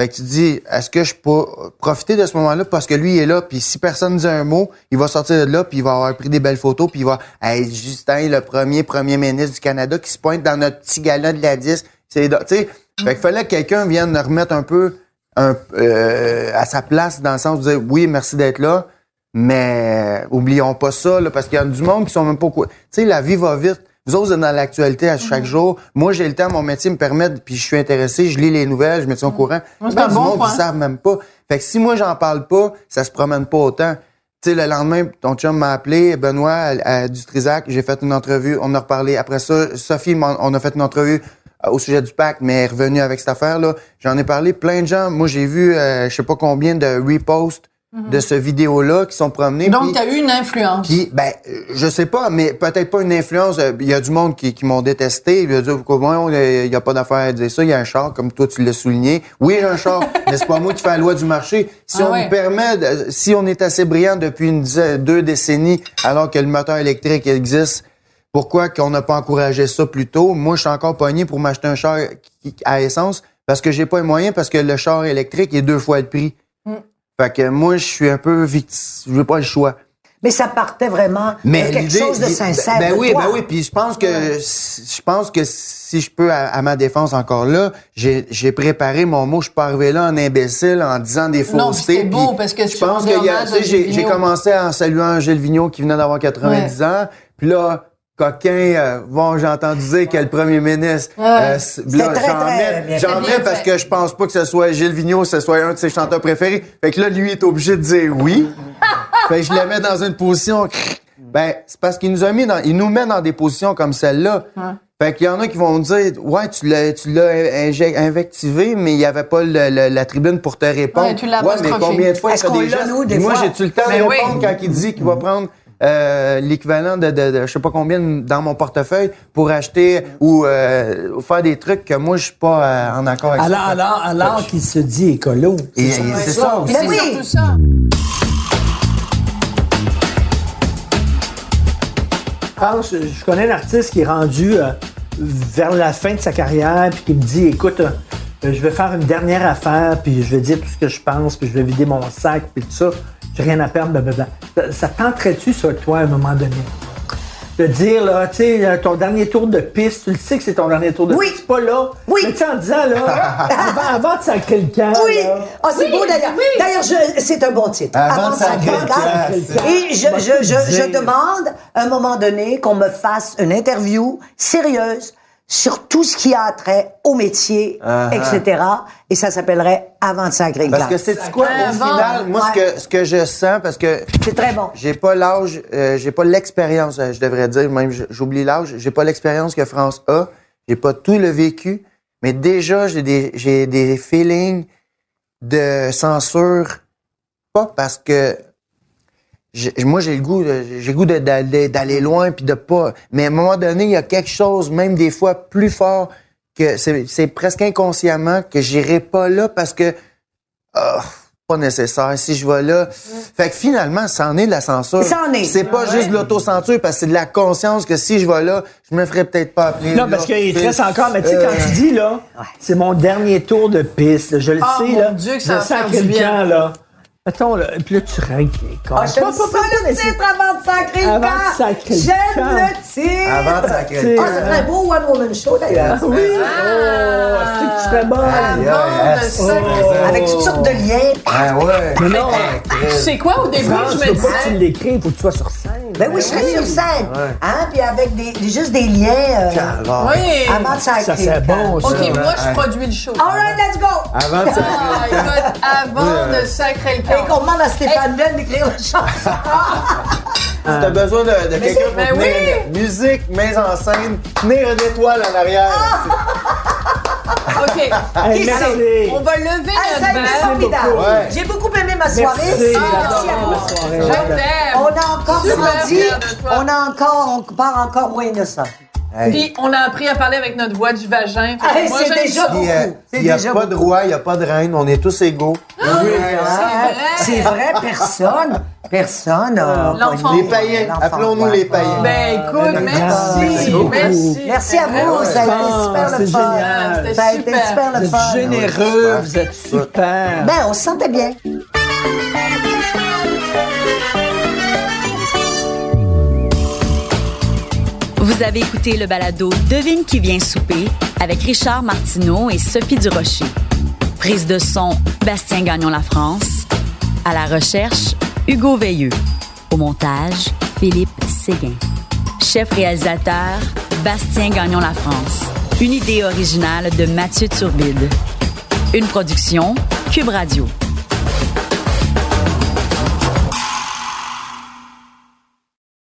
Fait que tu dis, est-ce que je peux profiter de ce moment-là parce que lui il est là, puis si personne dit un mot, il va sortir de là, puis il va avoir pris des belles photos, puis il va être Justin, le premier premier ministre du Canada qui se pointe dans notre petit gala de la 10. C'est, tu sais, fait qu'il fallait que quelqu'un vienne remettre un peu un, euh, à sa place dans le sens de dire, oui, merci d'être là, mais oublions pas ça, là, parce qu'il y a du monde qui sont même pas au. Tu sais, la vie va vite. Vous autres, vous êtes dans l'actualité à chaque jour. Moi, j'ai le temps, mon métier me permet, puis je suis intéressé, je lis les nouvelles, je me tiens au courant. Ouais, c'est Ben, du bon monde qui savent même pas. Fait que si moi, j'en parle pas, ça se promène pas autant. Tu sais, le lendemain, ton chum m'a appelé, Benoît, à, à du Trisac, j'ai fait une entrevue, on a reparlé. Après ça, Sophie, on a fait une entrevue euh, au sujet du pacte, mais elle est revenue avec cette affaire-là. J'en ai parlé, plein de gens. Moi, j'ai vu, euh, je sais pas combien de reposts de ce vidéo-là qui sont promenés. Mhm. Donc, tu as eu une influence. puis, ben, je sais pas, mais peut-être pas une influence. Euh, Il y a du monde qui, qui m'ont détesté. Il a dit, comment il n'y a pas d'affaire à dire ça. Il y a un char, comme toi, tu l'as souligné. Oui, j'ai un char, mais c'est pas moi qui fais la loi du marché. Si Ah on ouais. nous permet, de- si on est assez brillant depuis une dizaine, deux décennies, alors que le moteur électrique existe, pourquoi qu'on n'a pas encouragé ça plus tôt? Moi, je suis encore pogné pour m'acheter un char à essence parce que j'ai pas les moyens, parce que le char électrique est deux fois le prix. Fait que moi, je suis un peu victime. Je veux pas le choix. Mais ça partait vraiment de quelque chose de l'idée- sincère. Ben de oui, toi. ben oui. Puis je pense que je pense que si je peux, à, à ma défense encore là, j'ai j'ai préparé mon mot. Je suis pas arrivé là en imbécile en disant des Non, faussetés. puis c'est beau parce que je pense que j'ai commencé en saluant Gilles Vigneault qui venait d'avoir 90 ans. Puis là. Coquin, euh, bon, j'ai entendu dire que le premier ministre, euh, là, très, j'en très mets, j'en mets parce que je pense pas que ce soit Gilles Vigneault, ce soit un de ses chanteurs préférés. Fait que là, lui est obligé de dire oui. fait que je le mets dans une position. Ben, c'est parce qu'il nous a mis dans, il nous met dans des positions comme celle-là. Fait qu'il y en a qui vont dire, ouais, tu l'as, tu l'as invectivé, mais il y avait pas le- le- la tribune pour te répondre. Ouais, tu l'as ouais, mais combien de fois il Est-ce fait qu'on des l'a, gestes? nous, des Moi, fois? j'ai-tu le temps Ben de oui. répondre quand il dit qu'il va prendre euh, l'équivalent de, je sais pas combien dans mon portefeuille pour acheter ou euh, faire des trucs que moi je suis pas euh, en accord avec. Alors, ça. alors, alors qu'il se dit écolo. C'est ça, ça aussi. Mais oui. ça. Je connais un artiste qui est rendu vers la fin de sa carrière puis qui me dit écoute je vais faire une dernière affaire puis je vais dire tout ce que je pense puis je vais vider mon sac puis tout ça Rien à perdre, blablabla. Ça, ça tenterait-tu, ça, toi, à un moment donné? De dire, là, tu sais, euh, ton dernier tour de piste, tu le sais que c'est ton dernier tour de Oui. piste, pas là. Oui. Mais tu en disant, là, avant, avant de sacrer le camp, Oui, Ah, c'est beau d'ailleurs. D'ailleurs, c'est un bon titre. Avant de sacrer le camp. Et je, je, je je, te je dis. demande, à un moment donné, qu'on me fasse une interview sérieuse sur tout ce qui a trait au métier, Ah, ah. etc. Et ça s'appellerait Avant de sacrer le Parce que c'est quoi, au final, moi, ce que, ce que je sens, parce que C'est très bon. j'ai pas l'âge, euh, j'ai pas l'expérience, euh, je devrais dire, même j'oublie l'âge, j'ai pas l'expérience que France a, j'ai pas tout le vécu, mais déjà, j'ai des, j'ai des feelings de censure, pas parce que moi, j'ai le goût, de- j'ai le goût d'aller, d'aller loin puis de pas. Mais à un moment donné, il y a quelque chose, même des fois plus fort que c'est, c'est presque inconsciemment que j'irai pas là parce que ah, pas nécessaire. Si je vais là, fait que finalement, ça en est de la censure. Ça en est. C'est pas juste de l'autocensure parce que c'est de la conscience que si je vais là, je me ferais peut-être pas appeler. Non, parce qu'il te reste encore, mais tu sais, Euh, quand tu dis, là, c'est mon dernier tour de piste, je le Oh, sais, mon là. Dieu, que je ça sens du quelqu'un, bien. là. Mettons, là, puis là, tu règles les Ah, comptes. j'aime Pas- ça, le c'est- titre avant de sacrer le Avant de camp. sacrer le J'aime camp. le titre. Avant de sacrer le Ah, ferait un beau one-woman show, d'ailleurs. Oui! Oh, c'est que tu serais bonne! Avant de sacrer- Avec toutes sortes de liens. Ah ouais. Mais non, Tu sais quoi, au début, je faut me pas que tu disais... l'écris, faut que tu sois sur scène. Ben oui, je serais sur scène. Hein, puis avec des, juste des liens euh. Oui. avant de sacrer Ça, c'est bon, ça. OK, moi, je produis le show. All right, let's go. Avant de sacrer Ah, avant de sacrer le qu'on demande à Stéphane Bell d'écrire la chanson? Si t'as besoin de, de quelqu'un pour mais tenir une musique, mise en scène, tenir une étoile en arrière. OK. Hey, Qui merci. c'est? On va lever Ah, a notre verre. formidable. Ouais. J'ai beaucoup aimé ma soirée. Merci, Merci à vous. On a encore grandi. On a encore, on part encore moins innocent. Puis on a appris à parler avec notre voix du vagin. Hey, moi, c'est j'aime déjà ça. beaucoup. Il n'y a pas de roi, il n'y a pas de reine, on est tous égaux. Ah, vrai. C'est vrai, personne, personne L'enfant. pogné Les païens, l'enfant. appelons-nous les païens. Ben écoute, Merci merci. Merci. Merci à vous, ça a été Ah, super c'est le fun. génial. C'était Ça a été super. super Vous le êtes fun. généreux, vous êtes super. Ben, on se sentait bien. Vous avez écouté le balado Devine qui vient souper avec Richard Martineau et Sophie Durocher. Prise de son, Bastien Gagnon La France. À la recherche, Hugo Veilleux. Au montage, Philippe Séguin. Chef réalisateur, Bastien Gagnon La France. Une idée originale de Mathieu Turbide. Une production, Cube Radio.